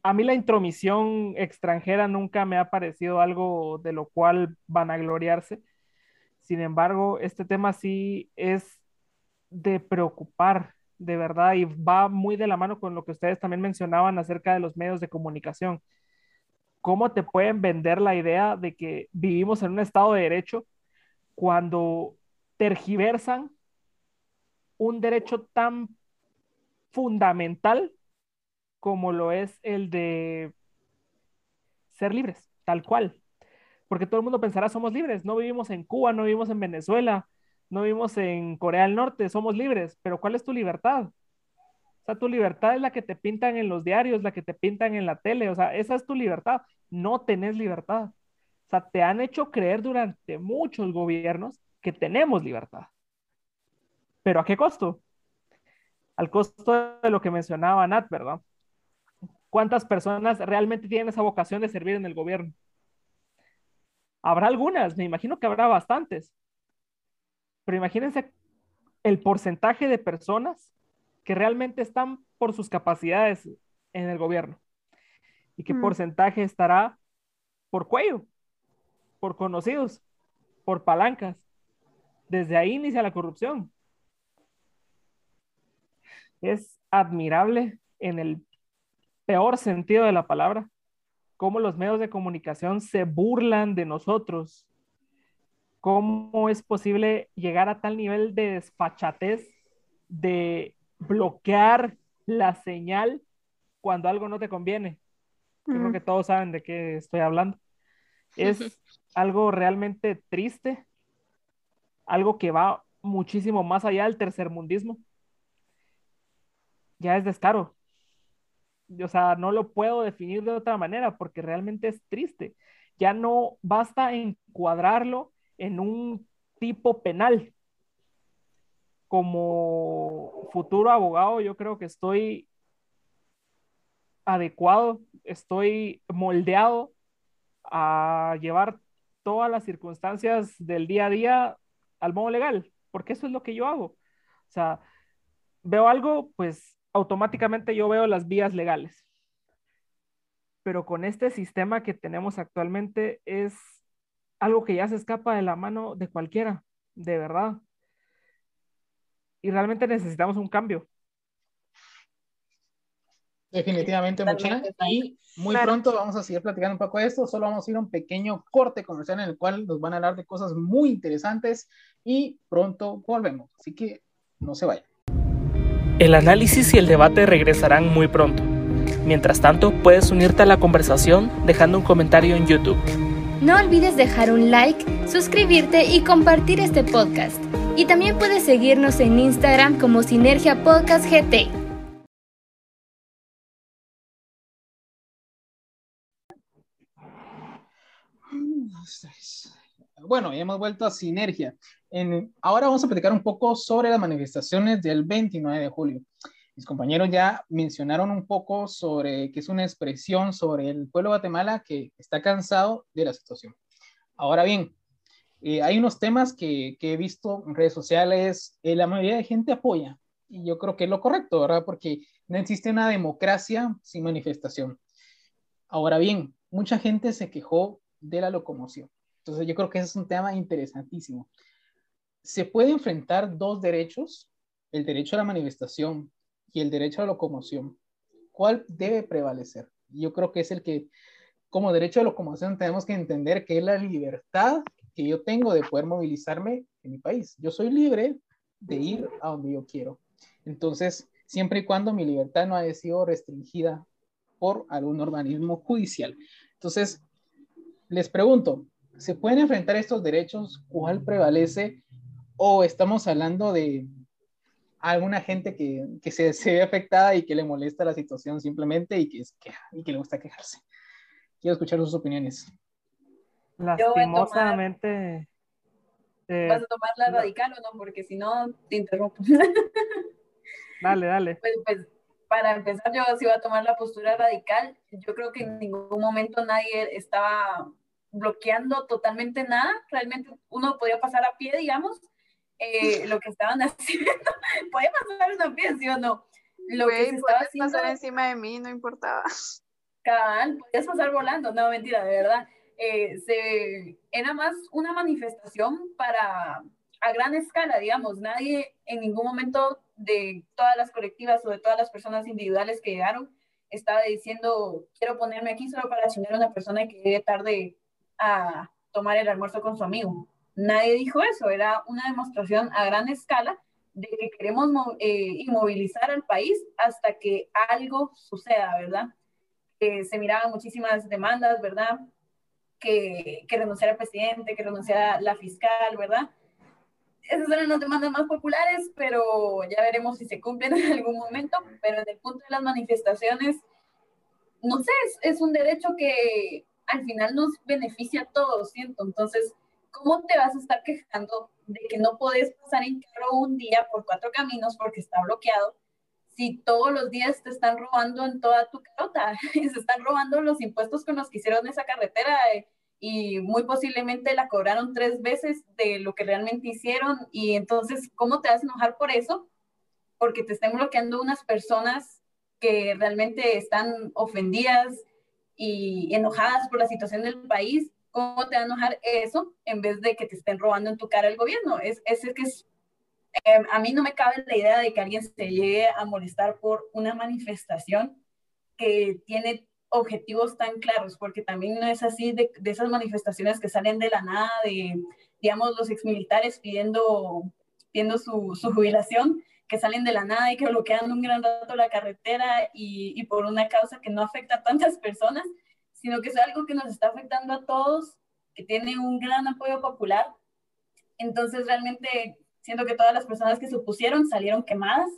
F: A mí la intromisión extranjera nunca me ha parecido algo de lo cual van a gloriarse. Sin embargo, este tema sí es de preocupar, de verdad, y va muy de la mano con lo que ustedes también mencionaban acerca de los medios de comunicación ¿cómo te pueden vender la idea de que vivimos en un Estado de Derecho cuando tergiversan un derecho tan fundamental como lo es el de ser libres, tal cual? Porque todo el mundo pensará, somos libres, no vivimos en Cuba, no vivimos en Venezuela, no vivimos en Corea del Norte, somos libres, pero ¿cuál es tu libertad? O sea, tu libertad es la que te pintan en los diarios, la que te pintan en la tele, o sea, esa es tu libertad. No tenés libertad. O sea, te han hecho creer durante muchos gobiernos que tenemos libertad. Pero ¿a qué costo? Al costo de lo que mencionaba Nat, ¿verdad? ¿Cuántas personas realmente tienen esa vocación de servir en el gobierno? Habrá algunas, me imagino que habrá bastantes. Pero imagínense el porcentaje de personas que realmente están por sus capacidades en el gobierno y qué mm. porcentaje estará por cuello, por conocidos, por palancas. Desde ahí inicia la corrupción. Es admirable en el peor sentido de la palabra cómo los medios de comunicación se burlan de nosotros. ¿Cómo es posible llegar a tal nivel de desfachatez de bloquear la señal cuando algo no te conviene. creo que todos saben de qué estoy hablando. Es algo realmente triste, algo que va muchísimo más allá del tercermundismo. Ya es descaro. O sea, no lo puedo definir de otra manera porque realmente es triste. Ya no basta encuadrarlo en un tipo penal, como futuro abogado, yo creo que estoy adecuado, estoy moldeado a llevar todas las circunstancias del día a día al modo legal, porque eso es lo que yo hago. O sea, veo algo, pues automáticamente yo veo las vías legales. pero con este sistema que tenemos actualmente es algo que ya se escapa de la mano de cualquiera, de verdad. Y realmente necesitamos un cambio.
B: Definitivamente, mucha. Y muy pronto vamos a seguir platicando un poco de esto. Solo vamos a ir a un pequeño corte comercial en el cual nos van a hablar de cosas muy interesantes y pronto volvemos. Así que no se vayan.
G: El análisis y el debate regresarán muy pronto. Mientras tanto, puedes unirte a la conversación dejando un comentario en YouTube.
A: No olvides dejar un like, suscribirte y compartir este podcast. Y también puedes seguirnos en Instagram como Sinergia Podcast GT.
B: Bueno, ya hemos vuelto a Sinergia. En, ahora vamos a platicar un poco sobre las manifestaciones del 29 de julio. Mis compañeros ya mencionaron un poco sobre que es una expresión sobre el pueblo de Guatemala que está cansado de la situación. Ahora bien, eh, hay unos temas que, he visto en redes sociales, eh, la mayoría de gente apoya, y yo creo que es lo correcto, ¿verdad? Porque no existe una democracia sin manifestación. Ahora bien, mucha gente se quejó de la locomoción. Entonces yo creo que ese es un tema interesantísimo. Se puede enfrentar dos derechos, el derecho a la manifestación y el derecho a la locomoción, ¿cuál debe prevalecer? Yo creo que es el que, como derecho a locomoción, tenemos que entender que es la libertad que yo tengo de poder movilizarme en mi país. Yo soy libre de ir a donde yo quiero. Entonces, siempre y cuando mi libertad no haya sido restringida por algún organismo judicial. Entonces, les pregunto, ¿se pueden enfrentar estos derechos? ¿Cuál prevalece? ¿O estamos hablando de alguna gente que, que se, se, ve afectada y que le molesta la situación simplemente y que, es, que, y que le gusta quejarse. Quiero escuchar sus opiniones.
F: Lastimosamente.
D: Eh, ¿Vas a tomar la radical o no? Porque si no, te interrumpo. *laughs*
F: dale, dale.
D: Pues, pues, para empezar, yo sí voy a tomar la postura radical. Yo creo que en ningún momento nadie estaba bloqueando totalmente nada. Realmente uno podía pasar a pie, digamos, eh, lo que estaban *laughs* haciendo. Podía pasar una pieza, ¿sí o no?
C: Lo que se estaba haciendo. pasar encima de mí, no importaba.
D: Cabal, podías pasar volando, no, mentira, de verdad. Eh, se, era más una manifestación para a gran escala, digamos, nadie en ningún momento de todas las colectivas o de todas las personas individuales que llegaron estaba diciendo, quiero ponerme aquí solo para chingar a una persona que llegue tarde a tomar el almuerzo con su amigo. Nadie dijo eso, era una demostración a gran escala de que queremos eh, inmovilizar al país hasta que algo suceda, ¿verdad? Que se miraban muchísimas demandas, ¿verdad? Que, que renunciara el presidente, que renunciara la fiscal, ¿verdad? Esas eran las demandas más populares, pero ya veremos si se cumplen en algún momento. Pero en el punto de las manifestaciones, no sé, es, es un derecho que al final nos beneficia a todos, ¿siento? Entonces, ¿cómo te vas a estar quejando de que no puedes pasar en carro un día por cuatro caminos porque está bloqueado? Si todos los días te están robando en toda tu carota, *laughs* se están robando los impuestos con los que hicieron esa carretera eh, y muy posiblemente la cobraron tres veces de lo que realmente hicieron y entonces, ¿cómo te vas a enojar por eso? Porque te estén bloqueando unas personas que realmente están ofendidas y enojadas por la situación del país ¿cómo te va a enojar eso en vez de que te estén robando en tu cara el gobierno? Es, es, que es, em, a mí no me cabe la idea de que alguien se llegue a molestar por una manifestación que tiene objetivos tan claros, porque también no es así de, esas manifestaciones que salen de la nada, de, digamos, los exmilitares pidiendo, pidiendo su, su jubilación, que salen de la nada y que bloquean un gran rato la carretera y, y por una causa que no afecta a tantas personas sino que es algo que nos está afectando a todos, que tiene un gran apoyo popular. Entonces, realmente siento que todas las personas que se opusieron salieron quemadas,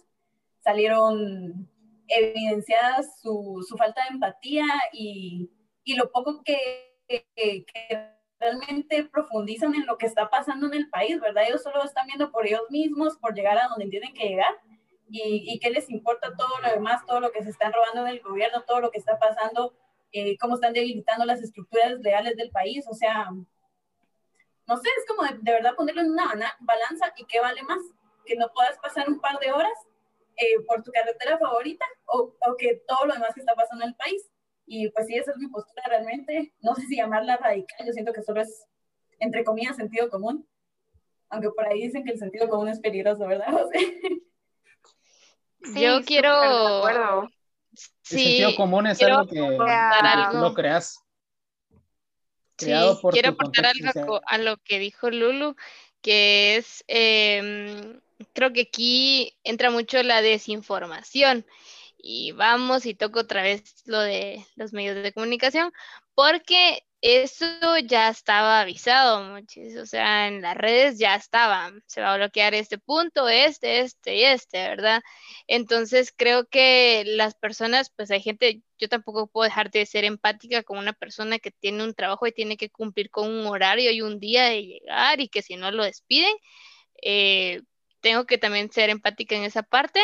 D: salieron evidenciadas su, su falta de empatía y, y lo poco que, realmente profundizan en lo que está pasando en el país, ¿verdad? Ellos solo están viendo por ellos mismos, por llegar a donde tienen que llegar. Y, y qué les importa todo lo demás, todo lo que se están robando del gobierno, todo lo que está pasando eh, cómo están debilitando las estructuras reales del país, o sea, no sé, es como de, verdad ponerlo en una balanza y qué vale más, que no puedas pasar un par de horas eh, por tu carretera favorita o, o, que todo lo demás que está pasando en el país. Y pues sí, esa es mi postura realmente. No sé si llamarla radical, yo siento que solo es, entre comillas, sentido común. Aunque por ahí dicen que el sentido común es peligroso, ¿verdad, *laughs* José?
E: yo quiero...
B: Sí, el sentido común es algo que lo creas.
E: Sí, quiero aportar algo a lo que dijo Lulu, que es, em, creo que aquí entra mucho la desinformación y vamos y toco otra vez lo de los medios de comunicación, porque eso ya estaba avisado, muchis, o sea, en las redes ya estaba, se va a bloquear este punto, este, este y este, ¿verdad? Entonces creo que las personas, pues hay gente, yo tampoco puedo dejar de ser empática con una persona que tiene un trabajo y tiene que cumplir con un horario y un día de llegar y que si no lo despiden, eh, tengo que también ser empática en esa parte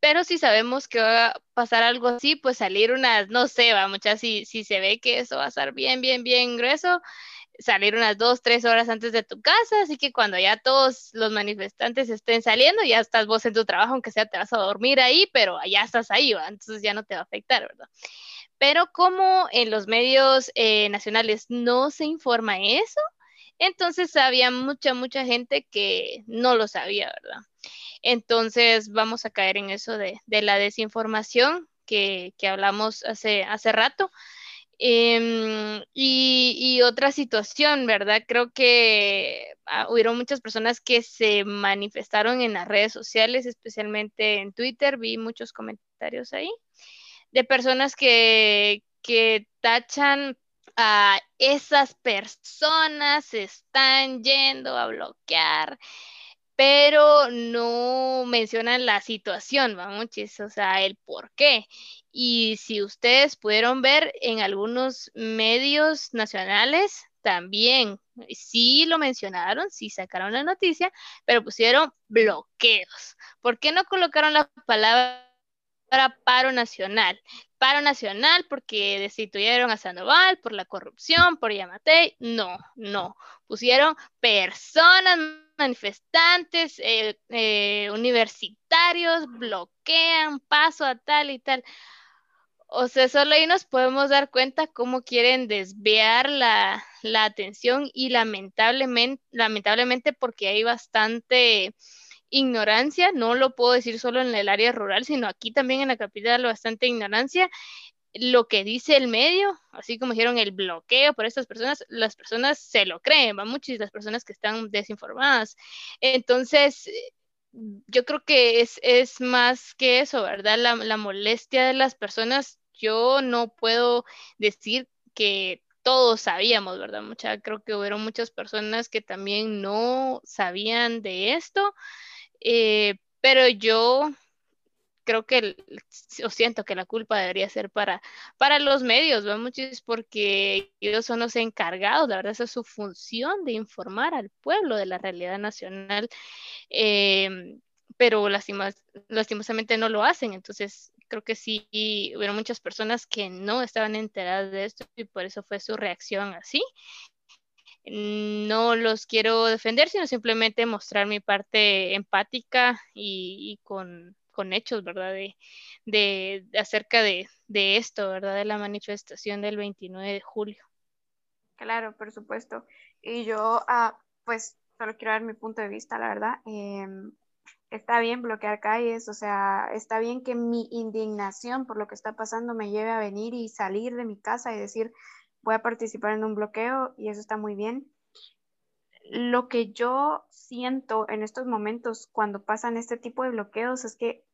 E: pero si sabemos que va a pasar algo así, pues salir unas, no sé, va muchas, si, si se ve que eso va a estar bien, bien, bien grueso, salir unas dos, tres horas antes de tu casa, así que cuando ya todos los manifestantes estén saliendo, ya estás vos en tu trabajo, aunque sea te vas a dormir ahí, pero ya estás ahí, ¿va? entonces ya no te va a afectar, ¿verdad? Pero como en los medios eh, nacionales no se informa eso, entonces había mucha, mucha gente que no lo sabía, ¿verdad? Entonces vamos a caer en eso de, la desinformación que, hablamos hace, hace rato. Em, y, otra situación, ¿verdad? Creo que ah, hubieron muchas personas que se manifestaron en las redes sociales, especialmente en Twitter, vi muchos comentarios ahí, de personas que, que tachan a esas personas, están yendo a bloquear pero no mencionan la situación, vamos, o sea, el por qué. Y si ustedes pudieron ver en algunos medios nacionales, también sí lo mencionaron, sí sacaron la noticia, pero pusieron bloqueos. ¿Por qué no colocaron la palabra paro nacional? Paro nacional porque destituyeron a Sandoval por la corrupción, por Yamatei. No, no. Pusieron personas manifestantes eh, eh, universitarios bloquean paso a tal y tal. O sea, solo ahí nos podemos dar cuenta cómo quieren desviar la, atención y lamentablemente, lamentablemente porque hay bastante ignorancia, no lo puedo decir solo en el área rural, sino aquí también en la capital bastante ignorancia lo que dice el medio, así como dijeron el bloqueo por estas personas, las personas se lo creen, va muchas las personas que están desinformadas. Entonces, yo creo que es, es más que eso, ¿verdad? La, la molestia de las personas, yo no puedo decir que todos sabíamos, ¿verdad? Mucha, creo que hubieron muchas personas que también no sabían de esto, eh, pero yo creo que, o siento que la culpa debería ser para, para los medios, ¿verdad? porque ellos son los encargados, la verdad, esa es su función de informar al pueblo de la realidad nacional, em, pero lastimosamente no lo hacen, entonces creo que sí hubo muchas personas que no estaban enteradas de esto y por eso fue su reacción así. No los quiero defender, sino simplemente mostrar mi parte empática y con, con hechos, ¿verdad? De, acerca de, esto, ¿verdad? De la manifestación del 29 de julio.
C: Claro, por supuesto. Y yo, ah, pues, solo quiero dar mi punto de vista, la verdad. Em, está bien bloquear calles, o sea, está bien que mi indignación por lo que está pasando me lleve a venir y salir de mi casa y decir, voy a participar en un bloqueo y eso está muy bien lo que yo siento en estos momentos cuando pasan este tipo de bloqueos es que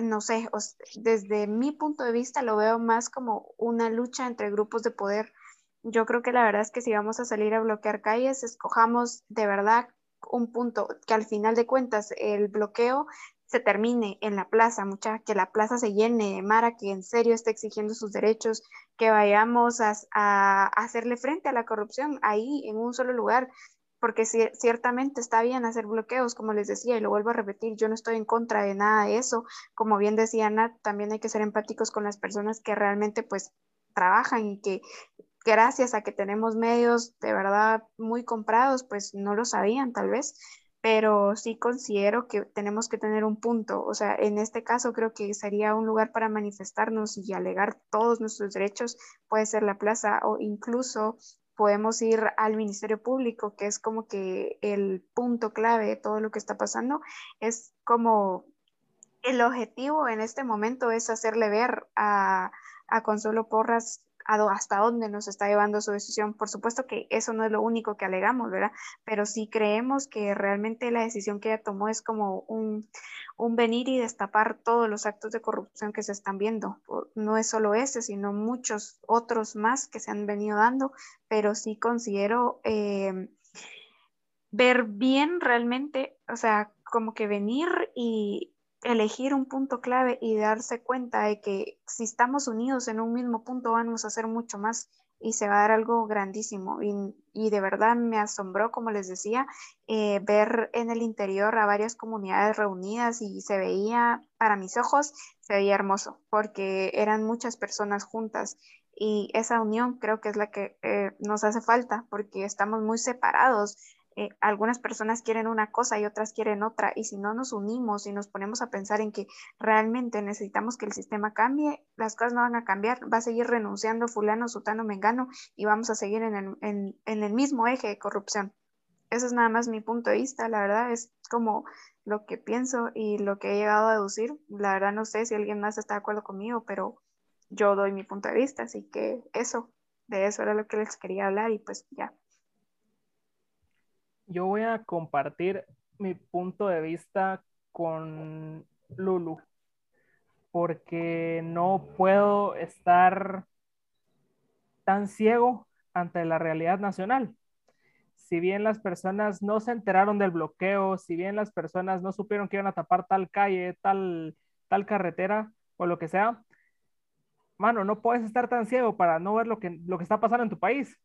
C: no sé, desde mi punto de vista lo veo más como una lucha entre grupos de poder. Yo creo que la verdad es que si vamos a salir a bloquear calles, escojamos de verdad un punto que al final de cuentas el bloqueo se termine en la plaza, mucha, que la plaza se llene de Mara, que en serio esté exigiendo sus derechos, que vayamos a, a hacerle frente a la corrupción ahí en un solo lugar, porque ciertamente está bien hacer bloqueos, como les decía, y lo vuelvo a repetir, yo no estoy en contra de nada de eso. Como bien decía Nat, también hay que ser empáticos con las personas que realmente pues trabajan y que gracias a que tenemos medios de verdad muy comprados, pues no lo sabían tal vez. Pero sí considero que tenemos que tener un punto. O sea, en este caso creo que sería un lugar para manifestarnos y alegar todos nuestros derechos. Puede ser la plaza o incluso podemos ir al Ministerio Público, que es como que el punto clave de todo lo que está pasando. Es como el objetivo en este momento es hacerle ver a, a Consuelo Porras hasta dónde nos está llevando su decisión. Por supuesto que eso no es lo único que alegamos, ¿verdad? Pero sí creemos que realmente la decisión que ella tomó es como un, un venir y destapar todos los actos de corrupción que se están viendo. No es solo ese, sino muchos otros más que se han venido dando, pero sí considero eh, ver bien realmente, o sea, como que venir y, elegir un punto clave y darse cuenta de que si estamos unidos en un mismo punto vamos a hacer mucho más y se va a dar algo grandísimo. Y, de verdad me asombró, como les decía, eh, ver en el interior a varias comunidades reunidas y se veía, para mis ojos, se veía hermoso, porque eran muchas personas juntas. Y esa unión creo que es la que eh, nos hace falta, porque estamos muy separados eh, algunas personas quieren una cosa y otras quieren otra, y si no nos unimos y nos ponemos a pensar en que realmente necesitamos que el sistema cambie, las cosas no van a cambiar, va a seguir renunciando fulano, sutano, mengano, y vamos a seguir en el, en, el mismo eje de corrupción. Ese es nada más mi punto de vista, la verdad es como lo que pienso y lo que he llegado a deducir. La verdad no sé si alguien más está de acuerdo conmigo, pero yo doy mi punto de vista, así que eso, de eso era lo que les quería hablar y pues ya
F: yo voy a compartir mi punto de vista con Lulu, porque no puedo estar tan ciego ante la realidad nacional. Si bien las personas no se enteraron del bloqueo, si bien las personas no supieron que iban a tapar tal calle, tal, tal carretera o lo que sea, mano, no puedes estar tan ciego para no ver lo que, lo que está pasando en tu país.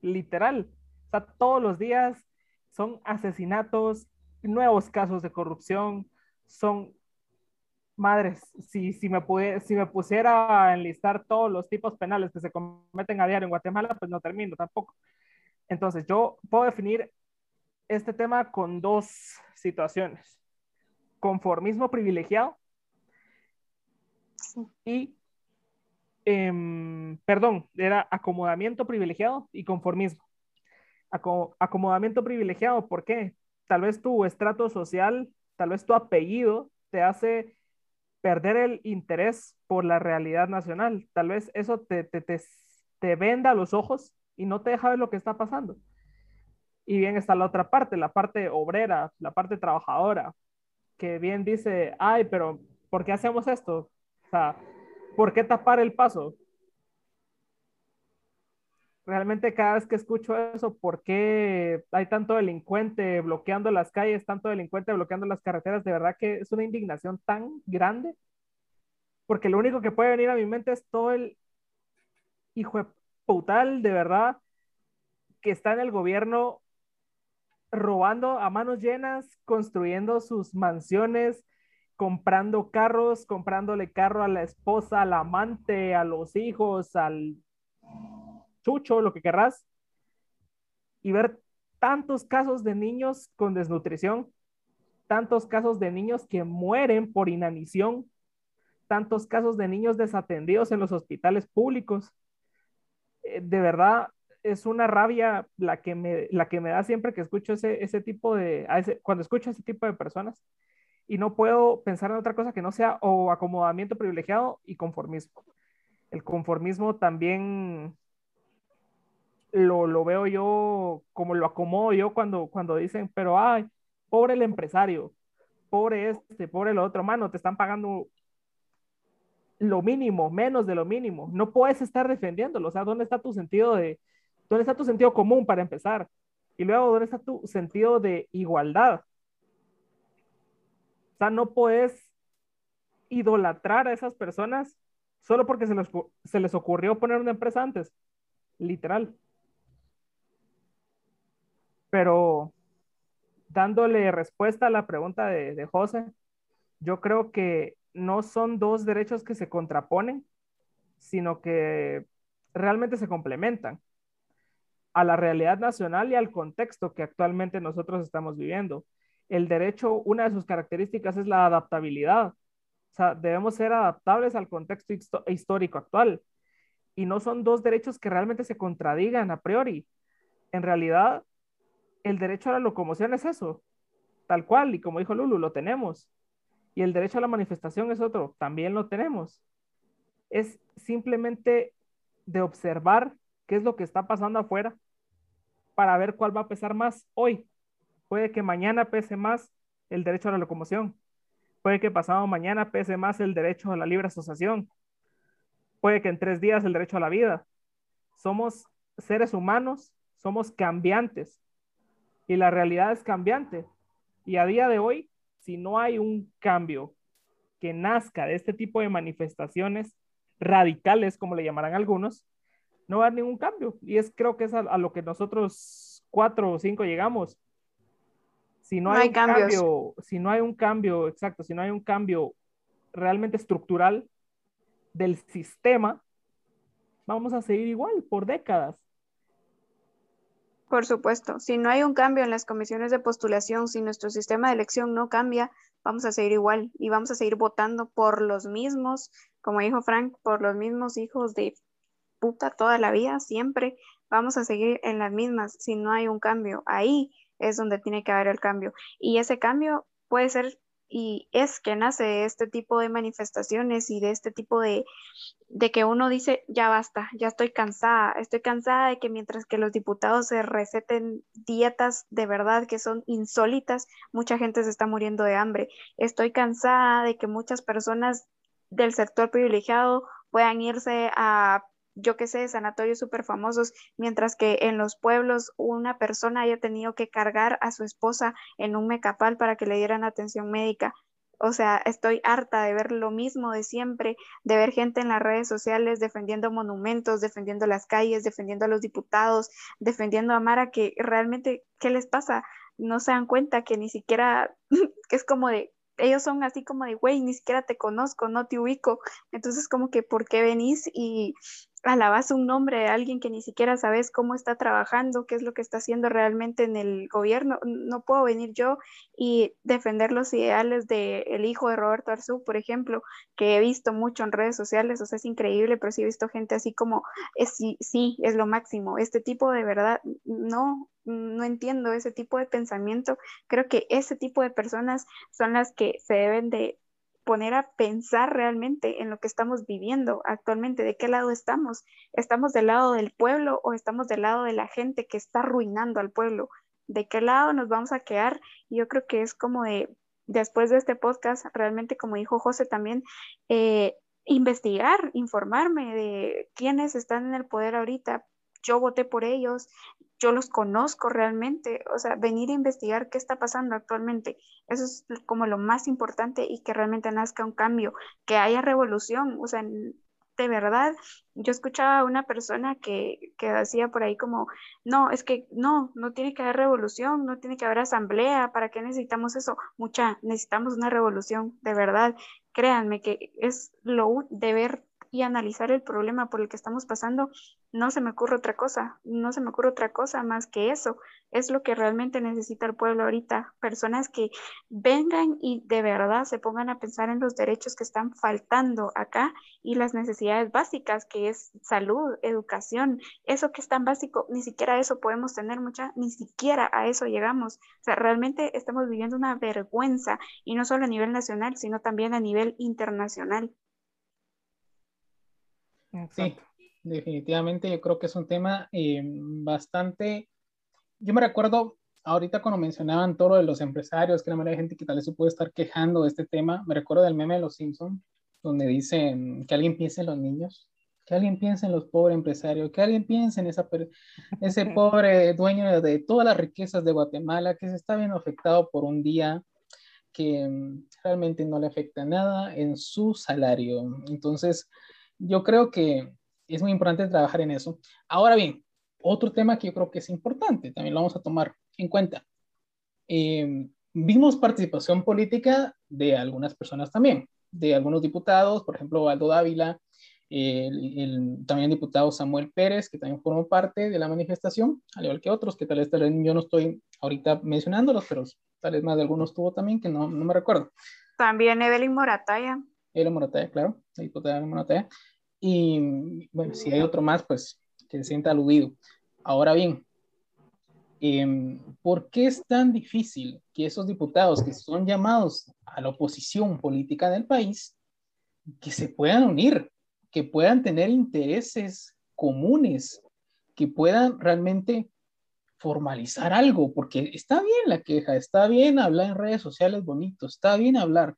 F: Literal. O todos los días son asesinatos, nuevos casos de corrupción, son madres, si, si, me si me pusiera a enlistar todos los tipos penales que se cometen a diario en Guatemala, pues no termino tampoco. Entonces, yo puedo definir este tema con dos situaciones. Conformismo privilegiado y, em, perdón, era acomodamiento privilegiado y conformismo acomodamiento privilegiado. ¿Por qué? Tal vez tu estrato social, tal vez tu apellido te hace perder el interés por la realidad nacional. Tal vez eso te, te, te, te venda los ojos y no te deja ver lo que está pasando. Y bien está la otra parte, la parte obrera, la parte trabajadora, que bien dice, ay, pero ¿por qué hacemos esto? O sea, ¿por qué tapar el paso? Realmente cada vez que escucho eso, ¿por qué hay tanto delincuente bloqueando las calles, tanto delincuente bloqueando las carreteras? De verdad que es una indignación tan grande, porque lo único que puede venir a mi mente es todo el hijo de putal, de verdad, que está en el gobierno robando a manos llenas, construyendo sus mansiones, comprando carros, comprándole carro a la esposa, al amante, a los hijos, al chucho, lo que querrás, y ver tantos casos de niños con desnutrición, tantos casos de niños que mueren por inanición, tantos casos de niños desatendidos en los hospitales públicos. Eh, de verdad, es una rabia la que me, la que me da siempre que escucho ese, ese tipo de, cuando escucho ese tipo de personas. Y no puedo pensar en otra cosa que no sea o acomodamiento privilegiado y conformismo. El conformismo también lo, lo, veo yo como lo acomodo yo cuando, cuando dicen, pero ay, pobre el empresario, pobre este, pobre el otro, mano, te están pagando lo mínimo, menos de lo mínimo. No puedes estar defendiéndolo. O sea, ¿dónde está tu sentido de, dónde está tu sentido común para empezar? Y luego, ¿dónde está tu sentido de igualdad? O sea, no puedes idolatrar a esas personas solo porque se les, se les ocurrió poner una empresa antes. Literal. Pero dándole respuesta a la pregunta de, de José, yo creo que no son dos derechos que se contraponen, sino que realmente se complementan a la realidad nacional y al contexto que actualmente nosotros estamos viviendo. el derecho, una de sus características es la adaptabilidad. O sea, debemos ser adaptables al contexto histórico actual. Y no son dos derechos que realmente se contradigan a priori. En realidad, el derecho a la locomoción es eso, tal cual, y como dijo Lulu, lo tenemos. Y el derecho a la manifestación es otro, también lo tenemos. Es simplemente de observar qué es lo que está pasando afuera para ver cuál va a pesar más hoy. Puede que mañana pese más el derecho a la locomoción. Puede que pasado mañana pese más el derecho a la libre asociación. Puede que en tres días el derecho a la vida. Somos seres humanos, somos cambiantes. Y la realidad es cambiante. Y a día de hoy, si no hay un cambio que nazca de este tipo de manifestaciones radicales, como le llamarán algunos, no va a haber ningún cambio. Y es creo que es a, lo que nosotros cuatro o cinco llegamos. Si no, hay, un cambio, si no hay un cambio, exacto, si no hay un cambio realmente estructural del sistema, vamos a seguir igual por décadas.
C: Por supuesto, si no hay un cambio en las comisiones de postulación, si nuestro sistema de elección no cambia, vamos a seguir igual y vamos a seguir votando por los mismos, como dijo Frank, por los mismos hijos de puta toda la vida, siempre vamos a seguir en las mismas si no hay un cambio. Ahí es donde tiene que haber el cambio. Y ese cambio puede ser y es que nace este tipo de manifestaciones y de este tipo de, de que uno dice, ya basta, ya estoy cansada, estoy cansada de que mientras que los diputados se receten dietas de verdad que son insólitas, mucha gente se está muriendo de hambre. Estoy cansada de que muchas personas del sector privilegiado puedan irse a yo qué sé, sanatorios súper famosos, mientras que en los pueblos una persona haya tenido que cargar a su esposa en un mecapal para que le dieran atención médica. O sea, estoy harta de ver lo mismo de siempre, de ver gente en las redes sociales defendiendo monumentos, defendiendo las calles, defendiendo a los diputados, defendiendo a Mara, que realmente, ¿qué les pasa? No se dan cuenta que ni siquiera, *laughs* que es como de, ellos son así como de, güey, ni siquiera te conozco, no te ubico. Entonces, como que, ¿por qué venís y alabas un nombre de alguien que ni siquiera sabes cómo está trabajando, qué es lo que está haciendo realmente en el gobierno? No puedo venir yo y defender los ideales del hijo de Roberto Arzú, por ejemplo, que he visto mucho en redes sociales, o sea, es increíble, pero sí he visto gente así como, es, sí, sí, es lo máximo. Este tipo de verdad, no, no entiendo ese tipo de pensamiento. Creo que ese tipo de personas son las que se deben de poner a pensar realmente en lo que estamos viviendo actualmente, de qué lado estamos. ¿Estamos del lado del pueblo o estamos del lado de la gente que está arruinando al pueblo? ¿De qué lado nos vamos a quedar? yo creo que es como de, después de este podcast, realmente como dijo José también, eh, investigar, informarme de quiénes están en el poder ahorita. Yo voté por ellos, yo los conozco realmente, o sea, venir a investigar qué está pasando actualmente, eso es como lo más importante y que realmente nazca un cambio, que haya revolución, o sea, de verdad, yo escuchaba a una persona que, que decía por ahí como, no, es que no, no tiene que haber revolución, no tiene que haber asamblea, ¿para qué necesitamos eso? Mucha, necesitamos una revolución, de verdad, créanme que es lo deber y analizar el problema por el que estamos pasando, no se me ocurre otra cosa, no se me ocurre otra cosa más que eso. Es lo que realmente necesita el pueblo ahorita, personas que vengan y de verdad se pongan a pensar en los derechos que están faltando acá y las necesidades básicas, que es salud, educación, eso que es tan básico, ni siquiera eso podemos tener mucha, ni siquiera a eso llegamos. O sea, realmente estamos viviendo una vergüenza y no solo a nivel nacional, sino también a nivel internacional.
B: Sí, definitivamente yo creo que es un tema eh, bastante... Yo me recuerdo ahorita cuando mencionaban todo lo de los empresarios, que la mayoría de gente que tal vez se puede estar quejando de este tema, me recuerdo del meme de los Simpsons, donde dicen que alguien piense en los niños, que alguien piense en los pobres empresarios, que alguien piense en esa, ese *laughs* pobre dueño de todas las riquezas de Guatemala que se está viendo afectado por un día que realmente no le afecta nada en su salario. Entonces, yo creo que es muy importante trabajar en eso. Ahora bien, otro tema que yo creo que es importante, también lo vamos a tomar en cuenta. Eh, vimos participación política de algunas personas también, de algunos diputados, por ejemplo, Aldo Dávila, el, también el diputado Samuel Pérez, que también formó parte de la manifestación, al igual que otros, que tal vez, tal vez yo no estoy ahorita mencionándolos, pero tal vez más de algunos tuvo también, que no, no me recuerdo.
C: También Evelyn Morataya.
B: Evelyn Morataya, claro, la Evelyn Morataya. Y bueno, si hay otro más, pues que se sienta aludido. Ahora bien, em, ¿por qué es tan difícil que esos diputados que son llamados a la oposición política del país, que se puedan unir, que puedan tener intereses comunes, que puedan realmente formalizar algo, porque está bien la queja, está bien hablar en redes sociales bonito, está bien hablar,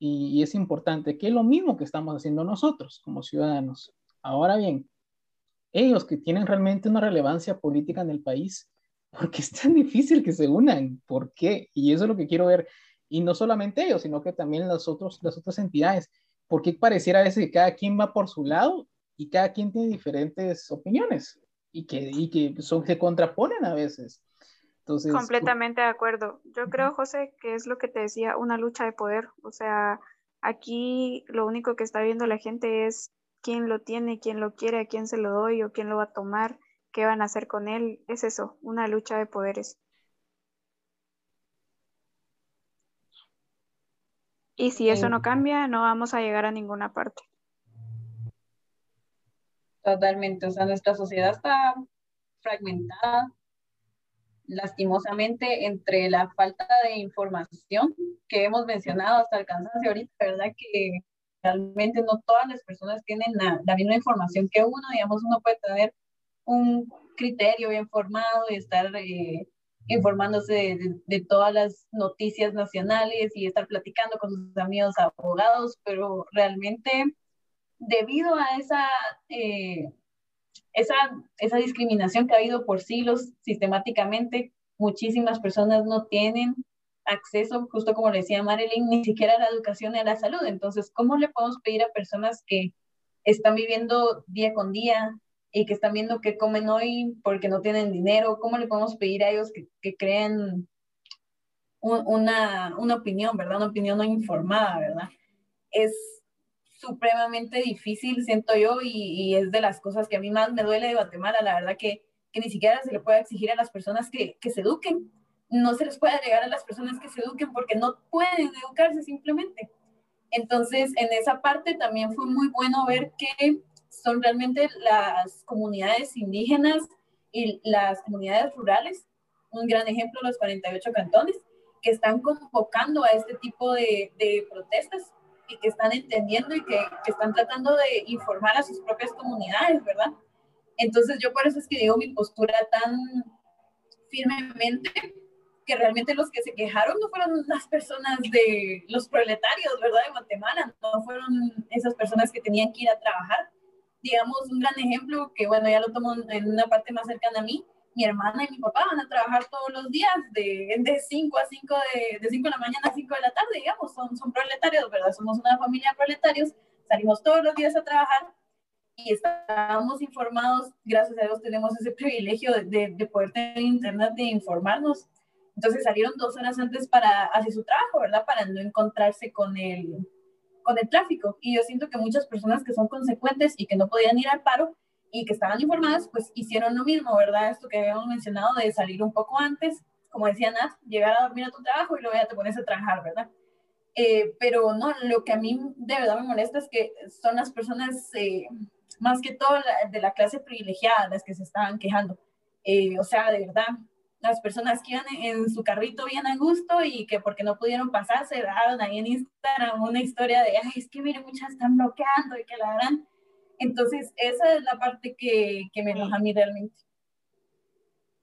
B: y, es importante, que es lo mismo que estamos haciendo nosotros como ciudadanos. Ahora bien, ellos que tienen realmente una relevancia política en el país, ¿por qué es tan difícil que se unan? ¿Por qué? Y eso es lo que quiero ver. Y no solamente ellos, sino que también las, otros, las otras entidades. ¿Por qué pareciera a veces que cada quien va por su lado y cada quien tiene diferentes opiniones? y que, y que son, se contraponen a veces. Entonces,
C: Completamente de acuerdo. Yo creo, José, que es lo que te decía, una lucha de poder. O sea, aquí lo único que está viendo la gente es quién lo tiene, quién lo quiere, a quién se lo doy o quién lo va a tomar, qué van a hacer con él. Es eso, una lucha de poderes. Y si eso no cambia, no vamos a llegar a ninguna parte.
D: Totalmente, o sea, nuestra sociedad está fragmentada, lastimosamente, entre la falta de información que hemos mencionado hasta el cansancio ahorita, ¿verdad? Que realmente no todas las personas tienen la, misma información que uno, digamos, uno puede tener un criterio bien formado y estar eh, informándose de, de, todas las noticias nacionales y estar platicando con sus amigos abogados, pero realmente debido a esa, eh, esa, esa discriminación que ha habido por siglos sistemáticamente, muchísimas personas no tienen acceso, justo como le decía Marilyn, ni siquiera a la educación y a la salud. Entonces, ¿cómo le podemos pedir a personas que están viviendo día con día y que están viendo qué comen hoy porque no tienen dinero? ¿Cómo le podemos pedir a ellos que, creen una, una opinión, ¿verdad? Una opinión no informada, ¿verdad? Es, supremamente difícil, siento yo, y, es de las cosas que a mí más me duele de Guatemala, la verdad que, que ni siquiera se le puede exigir a las personas que, que se eduquen, no se les puede llegar a las personas que se eduquen porque no pueden educarse simplemente. Entonces, en esa parte también fue muy bueno ver que son realmente las comunidades indígenas y las comunidades rurales, un gran ejemplo, los 48 cantones, que están convocando a este tipo de, de protestas y que están entendiendo y que, que, están tratando de informar a sus propias comunidades, ¿verdad? Entonces yo por eso es que digo mi postura tan firmemente que realmente los que se quejaron no fueron las personas de los proletarios, ¿verdad? De Guatemala, no fueron esas personas que tenían que ir a trabajar. Digamos, un gran ejemplo que, bueno, ya lo tomo en una parte más cercana a mí, mi hermana y mi papá van a trabajar todos los días de, de 5 a 5 de, de 5 de la mañana a 5 de la tarde, digamos, son, son proletarios, ¿verdad? Somos una familia de proletarios, salimos todos los días a trabajar y estamos informados, gracias a Dios tenemos ese privilegio de, de, poder tener internet, de informarnos. Entonces salieron dos horas antes para hacer su trabajo, ¿verdad? Para no encontrarse con el, con el tráfico. Y yo siento que muchas personas que son consecuentes y que no podían ir al paro, y que estaban informadas, pues hicieron lo mismo, ¿verdad? Esto que habíamos mencionado de salir un poco antes, como decía Nat, llegar a dormir a tu trabajo y luego ya te pones a trabajar, ¿verdad? Eh, pero no, lo que a mí de verdad me molesta es que son las personas, eh, más que todo de la clase privilegiada, las que se estaban quejando. Eh, o sea, de verdad, las personas que iban en, su carrito bien a gusto y que porque no pudieron pasar se daban ahí en Instagram una historia de, ay, es que mire, muchas están bloqueando y que la gran entonces, esa es la parte que, que me enoja a mí realmente.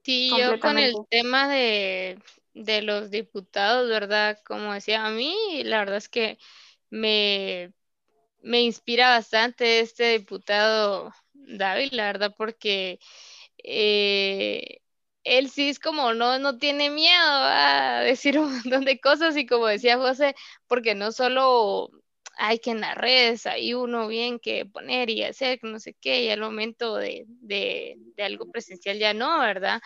E: Sí, yo con el tema de, de los diputados, ¿verdad? Como decía, a mí la verdad es que me, me inspira bastante este diputado David, la verdad, porque eh, él sí es como no, no tiene miedo a decir un montón de cosas y como decía José, porque no solo hay que en las redes hay uno bien que poner y hacer, no sé qué, y al momento de, de, algo presencial ya no, ¿verdad?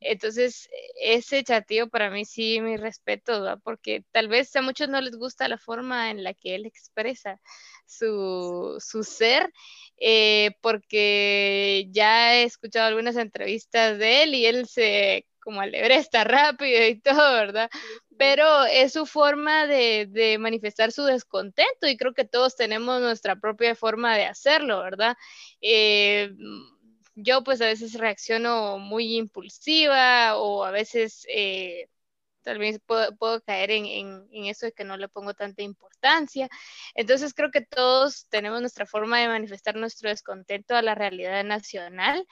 E: Entonces, ese chatío para mí sí, mi respeto, porque tal vez a muchos no les gusta la forma en la que él expresa su, su ser, eh, porque ya he escuchado algunas entrevistas de él y él se como al está rápido y todo, ¿verdad? Pero es su forma de, manifestar su descontento y creo que todos tenemos nuestra propia forma de hacerlo, ¿verdad? Eh, yo pues a veces reacciono muy impulsiva o a veces... Eh, tal vez puedo, caer en, en, eso de que no le pongo tanta importancia. Entonces creo que todos tenemos nuestra forma de manifestar nuestro descontento a la realidad nacional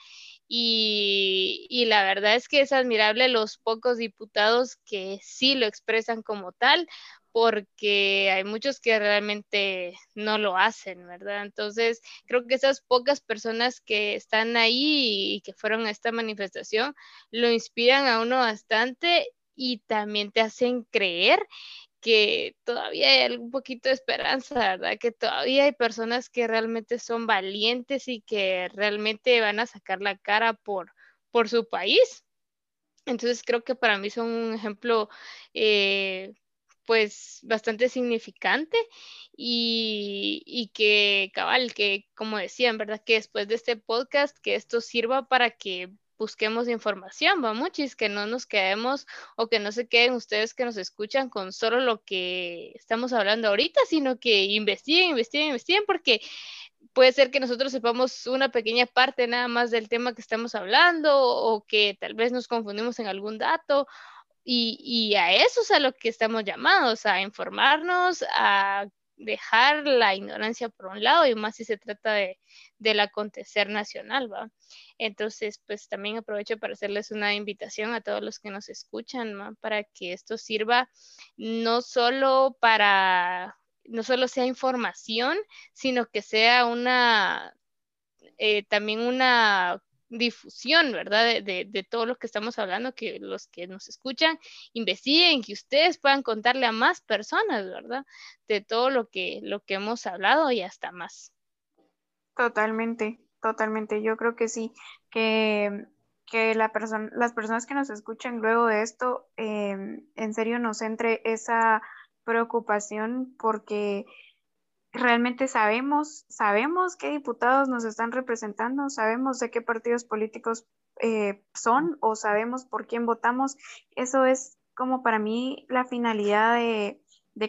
E: y, la verdad es que es admirable los pocos diputados que sí lo expresan como tal, porque hay muchos que realmente no lo hacen, ¿verdad? Entonces, creo que esas pocas personas que están ahí y que fueron a esta manifestación lo inspiran a uno bastante y también te hacen creer que todavía hay un poquito de esperanza, ¿verdad? Que todavía hay personas que realmente son valientes y que realmente van a sacar la cara por, por su país. Entonces creo que para mí son un ejemplo eh, pues bastante significante y, y, que cabal, que como decían, ¿verdad? Que después de este podcast, que esto sirva para que busquemos información, muchis que no nos quedemos o que no se queden ustedes que nos escuchan con solo lo que estamos hablando ahorita, sino que investiguen, investiguen, investiguen, porque puede ser que nosotros sepamos una pequeña parte nada más del tema que estamos hablando o que tal vez nos confundimos en algún dato. Y, y a eso es a lo que estamos llamados, a informarnos, a dejar la ignorancia por un lado y más si se trata de, del acontecer nacional, ¿va? Entonces, pues también aprovecho para hacerles una invitación a todos los que nos escuchan, para que esto sirva no solo para, no solo sea información, sino que sea una, eh, también una difusión, ¿verdad? De, de, todo lo que estamos hablando, que los que nos escuchan investiguen, que ustedes puedan contarle a más personas, ¿verdad? De todo lo que, lo que hemos hablado y hasta más.
C: Totalmente, totalmente. Yo creo que sí, que, que la persona, las personas que nos escuchen luego de esto, em, en serio nos entre esa preocupación porque realmente sabemos, sabemos qué diputados nos están representando, sabemos de qué partidos políticos eh, son o sabemos por quién votamos. Eso es como para mí la finalidad de,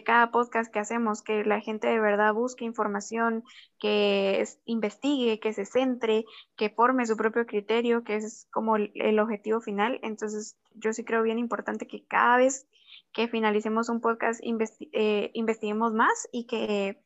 C: cada podcast que hacemos, que la gente de verdad busque información, que investigue, que se centre, que forme su propio criterio, que es como el, objetivo final. Entonces, yo sí creo bien importante que cada vez que finalicemos un podcast eh, investiguemos más y que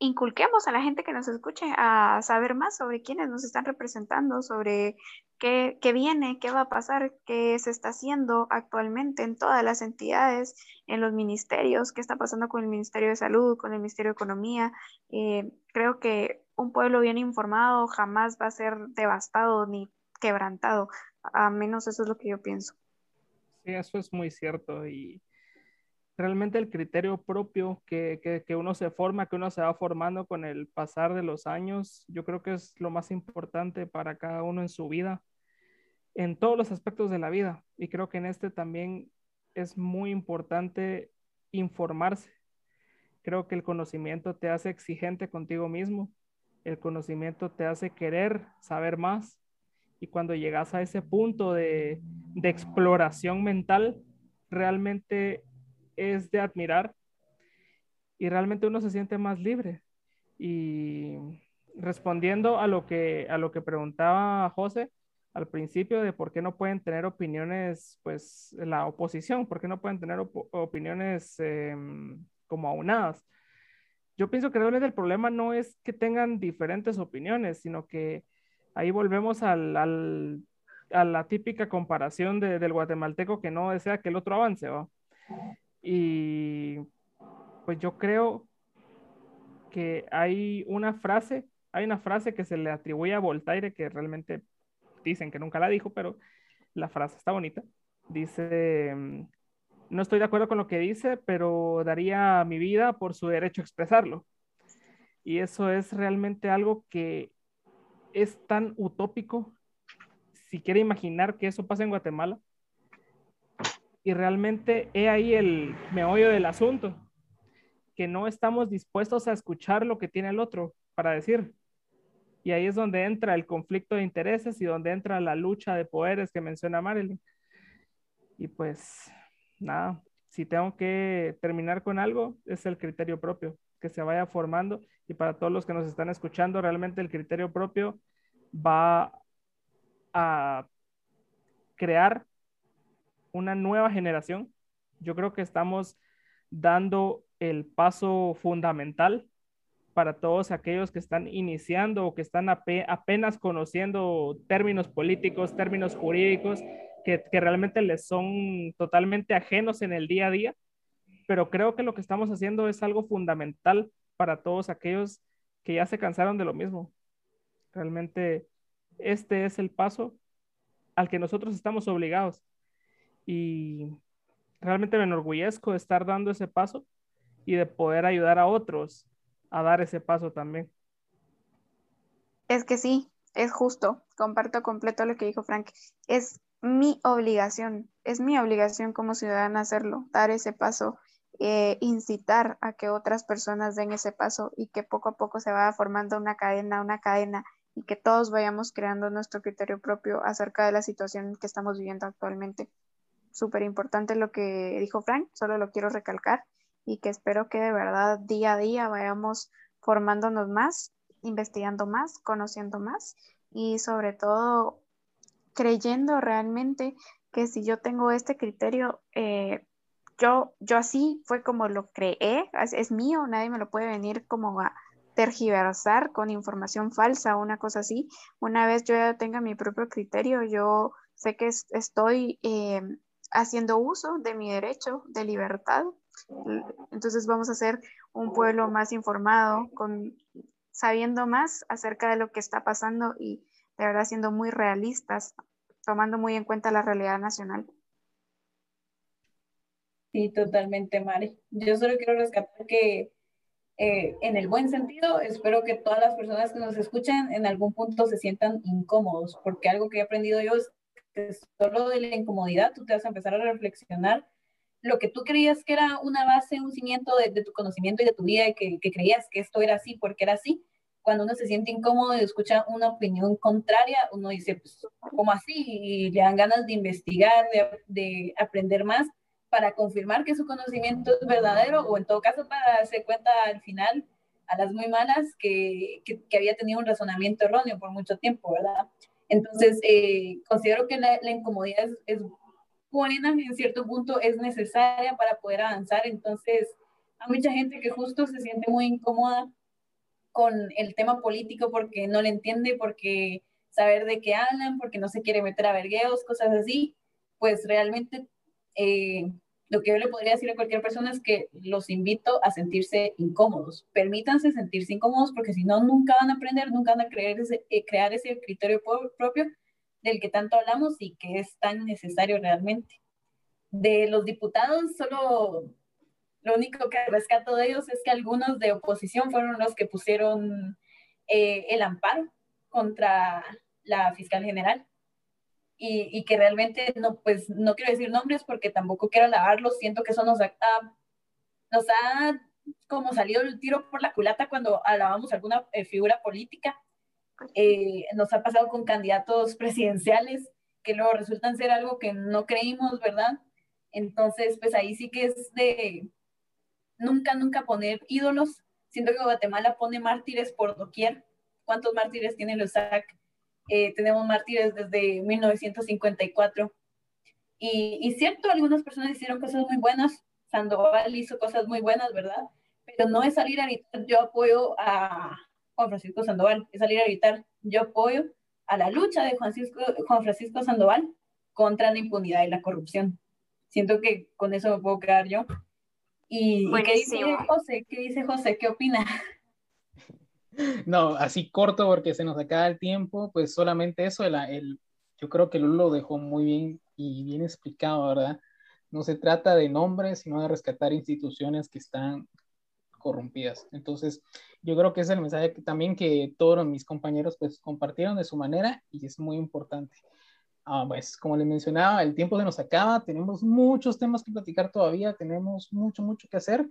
C: inculquemos a la gente que nos escuche a saber más sobre quiénes nos están representando, sobre qué, qué, viene, qué va a pasar, qué se está haciendo actualmente en todas las entidades, en los ministerios, qué está pasando con el Ministerio de Salud, con el Ministerio de Economía. Eh, creo que un pueblo bien informado jamás va a ser devastado ni quebrantado, a menos eso es lo que yo pienso.
F: Sí, eso es muy cierto y realmente el criterio propio que, que, uno se forma, que uno se va formando con el pasar de los años, yo creo que es lo más importante para cada uno en su vida, en todos los aspectos de la vida. Y creo que en este también es muy importante informarse. Creo que el conocimiento te hace exigente contigo mismo, el conocimiento te hace querer saber más. Y cuando llegas a ese punto de, de exploración mental, realmente es de admirar y realmente uno se siente más libre. Y respondiendo a lo que, a lo que preguntaba José al principio de por qué no pueden tener opiniones, pues la oposición, por qué no pueden tener opiniones em, como aunadas. Yo pienso que realmente el problema no es que tengan diferentes opiniones, sino que ahí volvemos al, a la típica comparación de, del guatemalteco que no desea que el otro avance. ¿va? Y pues yo creo que hay una frase, hay una frase que se le atribuye a Voltaire que realmente dicen que nunca la dijo, pero la frase está bonita. Dice, mm, no estoy de acuerdo con lo que dice, pero daría mi vida por su derecho a expresarlo. Y eso es realmente algo que es tan utópico, si quiere imaginar que eso pasa en Guatemala, y realmente he ahí el meollo del asunto, que no estamos dispuestos a escuchar lo que tiene el otro para decir. Y ahí es donde entra el conflicto de intereses y donde entra la lucha de poderes que menciona Marilyn. Y pues nada, si tengo que terminar con algo, es el criterio propio, que se vaya formando. Y para todos los que nos están escuchando, realmente el criterio propio va a crear una nueva generación. Yo creo que estamos dando el paso fundamental para todos aquellos que están iniciando o que están apenas conociendo términos políticos, términos jurídicos, que, realmente les son totalmente ajenos en el día a día, pero creo que lo que estamos haciendo es algo fundamental para todos aquellos que ya se cansaron de lo mismo. Realmente este es el paso al que nosotros estamos obligados. Y realmente me enorgullezco de estar dando ese paso y de poder ayudar a otros a dar ese paso también.
C: Es que sí, es justo, comparto completo lo que dijo Frank. Es mi obligación, es mi obligación como ciudadana hacerlo, dar ese paso, eh, incitar a que otras personas den ese paso y que poco a poco se vaya formando una cadena, una cadena y que todos vayamos creando nuestro criterio propio acerca de la situación que estamos viviendo actualmente. Súper importante lo que dijo Frank, solo lo quiero recalcar y que espero que de verdad día a día vayamos formándonos más, investigando más, conociendo más y sobre todo creyendo realmente que si yo tengo este criterio, eh, yo, yo así fue como lo creé, es, mío, nadie me lo puede venir como a tergiversar con información falsa o una cosa así. Una vez yo ya tenga mi propio criterio, yo sé que estoy eh, haciendo uso de mi derecho de libertad entonces vamos a ser un pueblo más informado, con, sabiendo más acerca de lo que está pasando y de verdad siendo muy realistas, tomando muy en cuenta la realidad nacional.
D: Sí, totalmente, Mari. Yo solo quiero rescatar que eh, en el buen sentido, espero que todas las personas que nos escuchan en algún punto se sientan incómodos, porque algo que he aprendido yo es que solo de la incomodidad tú te vas a empezar a reflexionar lo que tú creías que era una base, un cimiento de, tu conocimiento y de tu vida, y que, creías que esto era así porque era así, cuando uno se siente incómodo y escucha una opinión contraria, uno dice, pues, ¿cómo así? Y le dan ganas de investigar, de, aprender más para confirmar que su conocimiento es verdadero o en todo caso para darse cuenta al final, a las muy malas, que, que, había tenido un razonamiento erróneo por mucho tiempo, ¿verdad? Entonces, eh, considero que la, incomodidad es, es, buena en cierto punto es necesaria para poder avanzar. Entonces, hay mucha gente que justo se siente muy incómoda con el tema político porque no le entiende, porque saber de qué hablan, porque no se quiere meter a vergueos, cosas así, pues realmente eh, lo que yo le podría decir a cualquier persona es que los invito a sentirse incómodos. Permítanse sentirse incómodos porque si no, nunca van a aprender, nunca van a creer ese, eh, crear ese criterio propio del que tanto hablamos y que es tan necesario realmente. De los diputados, solo lo único que rescato de ellos es que algunos de oposición fueron los que pusieron eh, el amparo contra la fiscal general. Y, que realmente no, pues no quiero decir nombres porque tampoco quiero alabarlos, siento que eso nos ha, nos ha como salido el tiro por la culata cuando alabamos alguna eh, figura política eh, nos ha pasado con candidatos presidenciales que luego resultan ser algo que no creímos, ¿verdad? Entonces, pues ahí sí que es de nunca, nunca poner ídolos. Siento que Guatemala pone mártires por doquier. ¿Cuántos mártires tiene el USAC? Eh, tenemos mártires desde 1954. Y, y cierto, algunas personas hicieron cosas muy buenas. Sandoval hizo cosas muy buenas, ¿verdad? Pero no es salir a gritar, yo apoyo a, Juan Francisco Sandoval, es salir a gritar, yo apoyo a la lucha de Juan Francisco, Juan Francisco Sandoval contra la impunidad y la corrupción. Siento que con eso me puedo quedar yo. ¿Y, qué dice José? ¿Qué dice José? ¿Qué opina? *laughs*
B: No, así corto porque se nos acaba el tiempo, pues solamente eso, el, el, yo creo que Lulo lo dejó muy bien y bien explicado, ¿verdad? No se trata de nombres, sino de rescatar instituciones que están corrompidas. Entonces, yo creo que es el mensaje que también que todos mis compañeros pues compartieron de su manera y es muy importante. Ah, pues como les mencionaba, el tiempo se nos acaba, tenemos muchos temas que platicar todavía, tenemos mucho, mucho que hacer,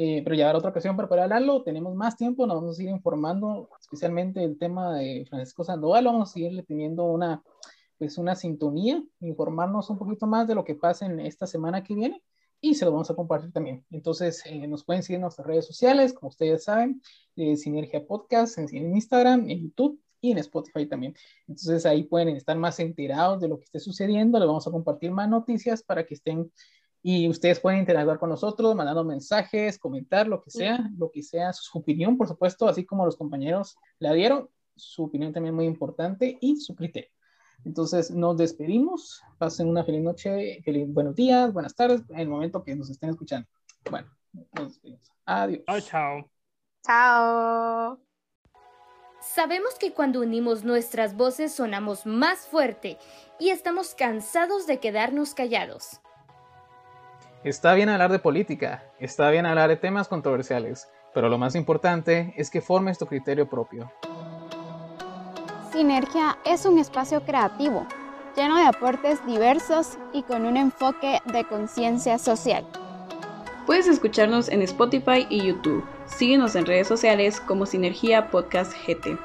B: eh, pero ya habrá otra ocasión para poder hablarlo, tenemos más tiempo, nos vamos a seguir informando, especialmente el tema de Francisco Sandoval, vamos a seguirle teniendo una, pues una sintonía, informarnos un poquito más de lo que pasa en esta semana que viene y se lo vamos a compartir también. Entonces, eh, nos pueden seguir en nuestras redes sociales, como ustedes saben, de Sinergia Podcast, en, en, Instagram, en YouTube y en Spotify también. Entonces, ahí pueden estar más enterados de lo que esté sucediendo. Les vamos a compartir más noticias para que estén y ustedes pueden interactuar con nosotros, mandando mensajes, comentar, lo que sea, lo que sea, su opinión, por supuesto, así como los compañeros la dieron, su opinión también muy importante y su criterio. Entonces nos despedimos. Pasen una feliz noche, feliz, buenos días, buenas tardes, en el momento que nos estén escuchando. Bueno, nos despedimos. Adiós.
F: Chao, chao.
H: Chao.
A: Sabemos que cuando unimos nuestras voces sonamos más fuerte y estamos cansados de quedarnos callados.
B: Está bien hablar de política, está bien hablar de temas controversiales, pero lo más importante es que formes tu criterio propio.
C: Sinergia es un espacio creativo, lleno de aportes diversos y con un enfoque de conciencia social.
I: Puedes escucharnos en Spotify y YouTube. Síguenos en redes sociales como Sinergia Podcast GT.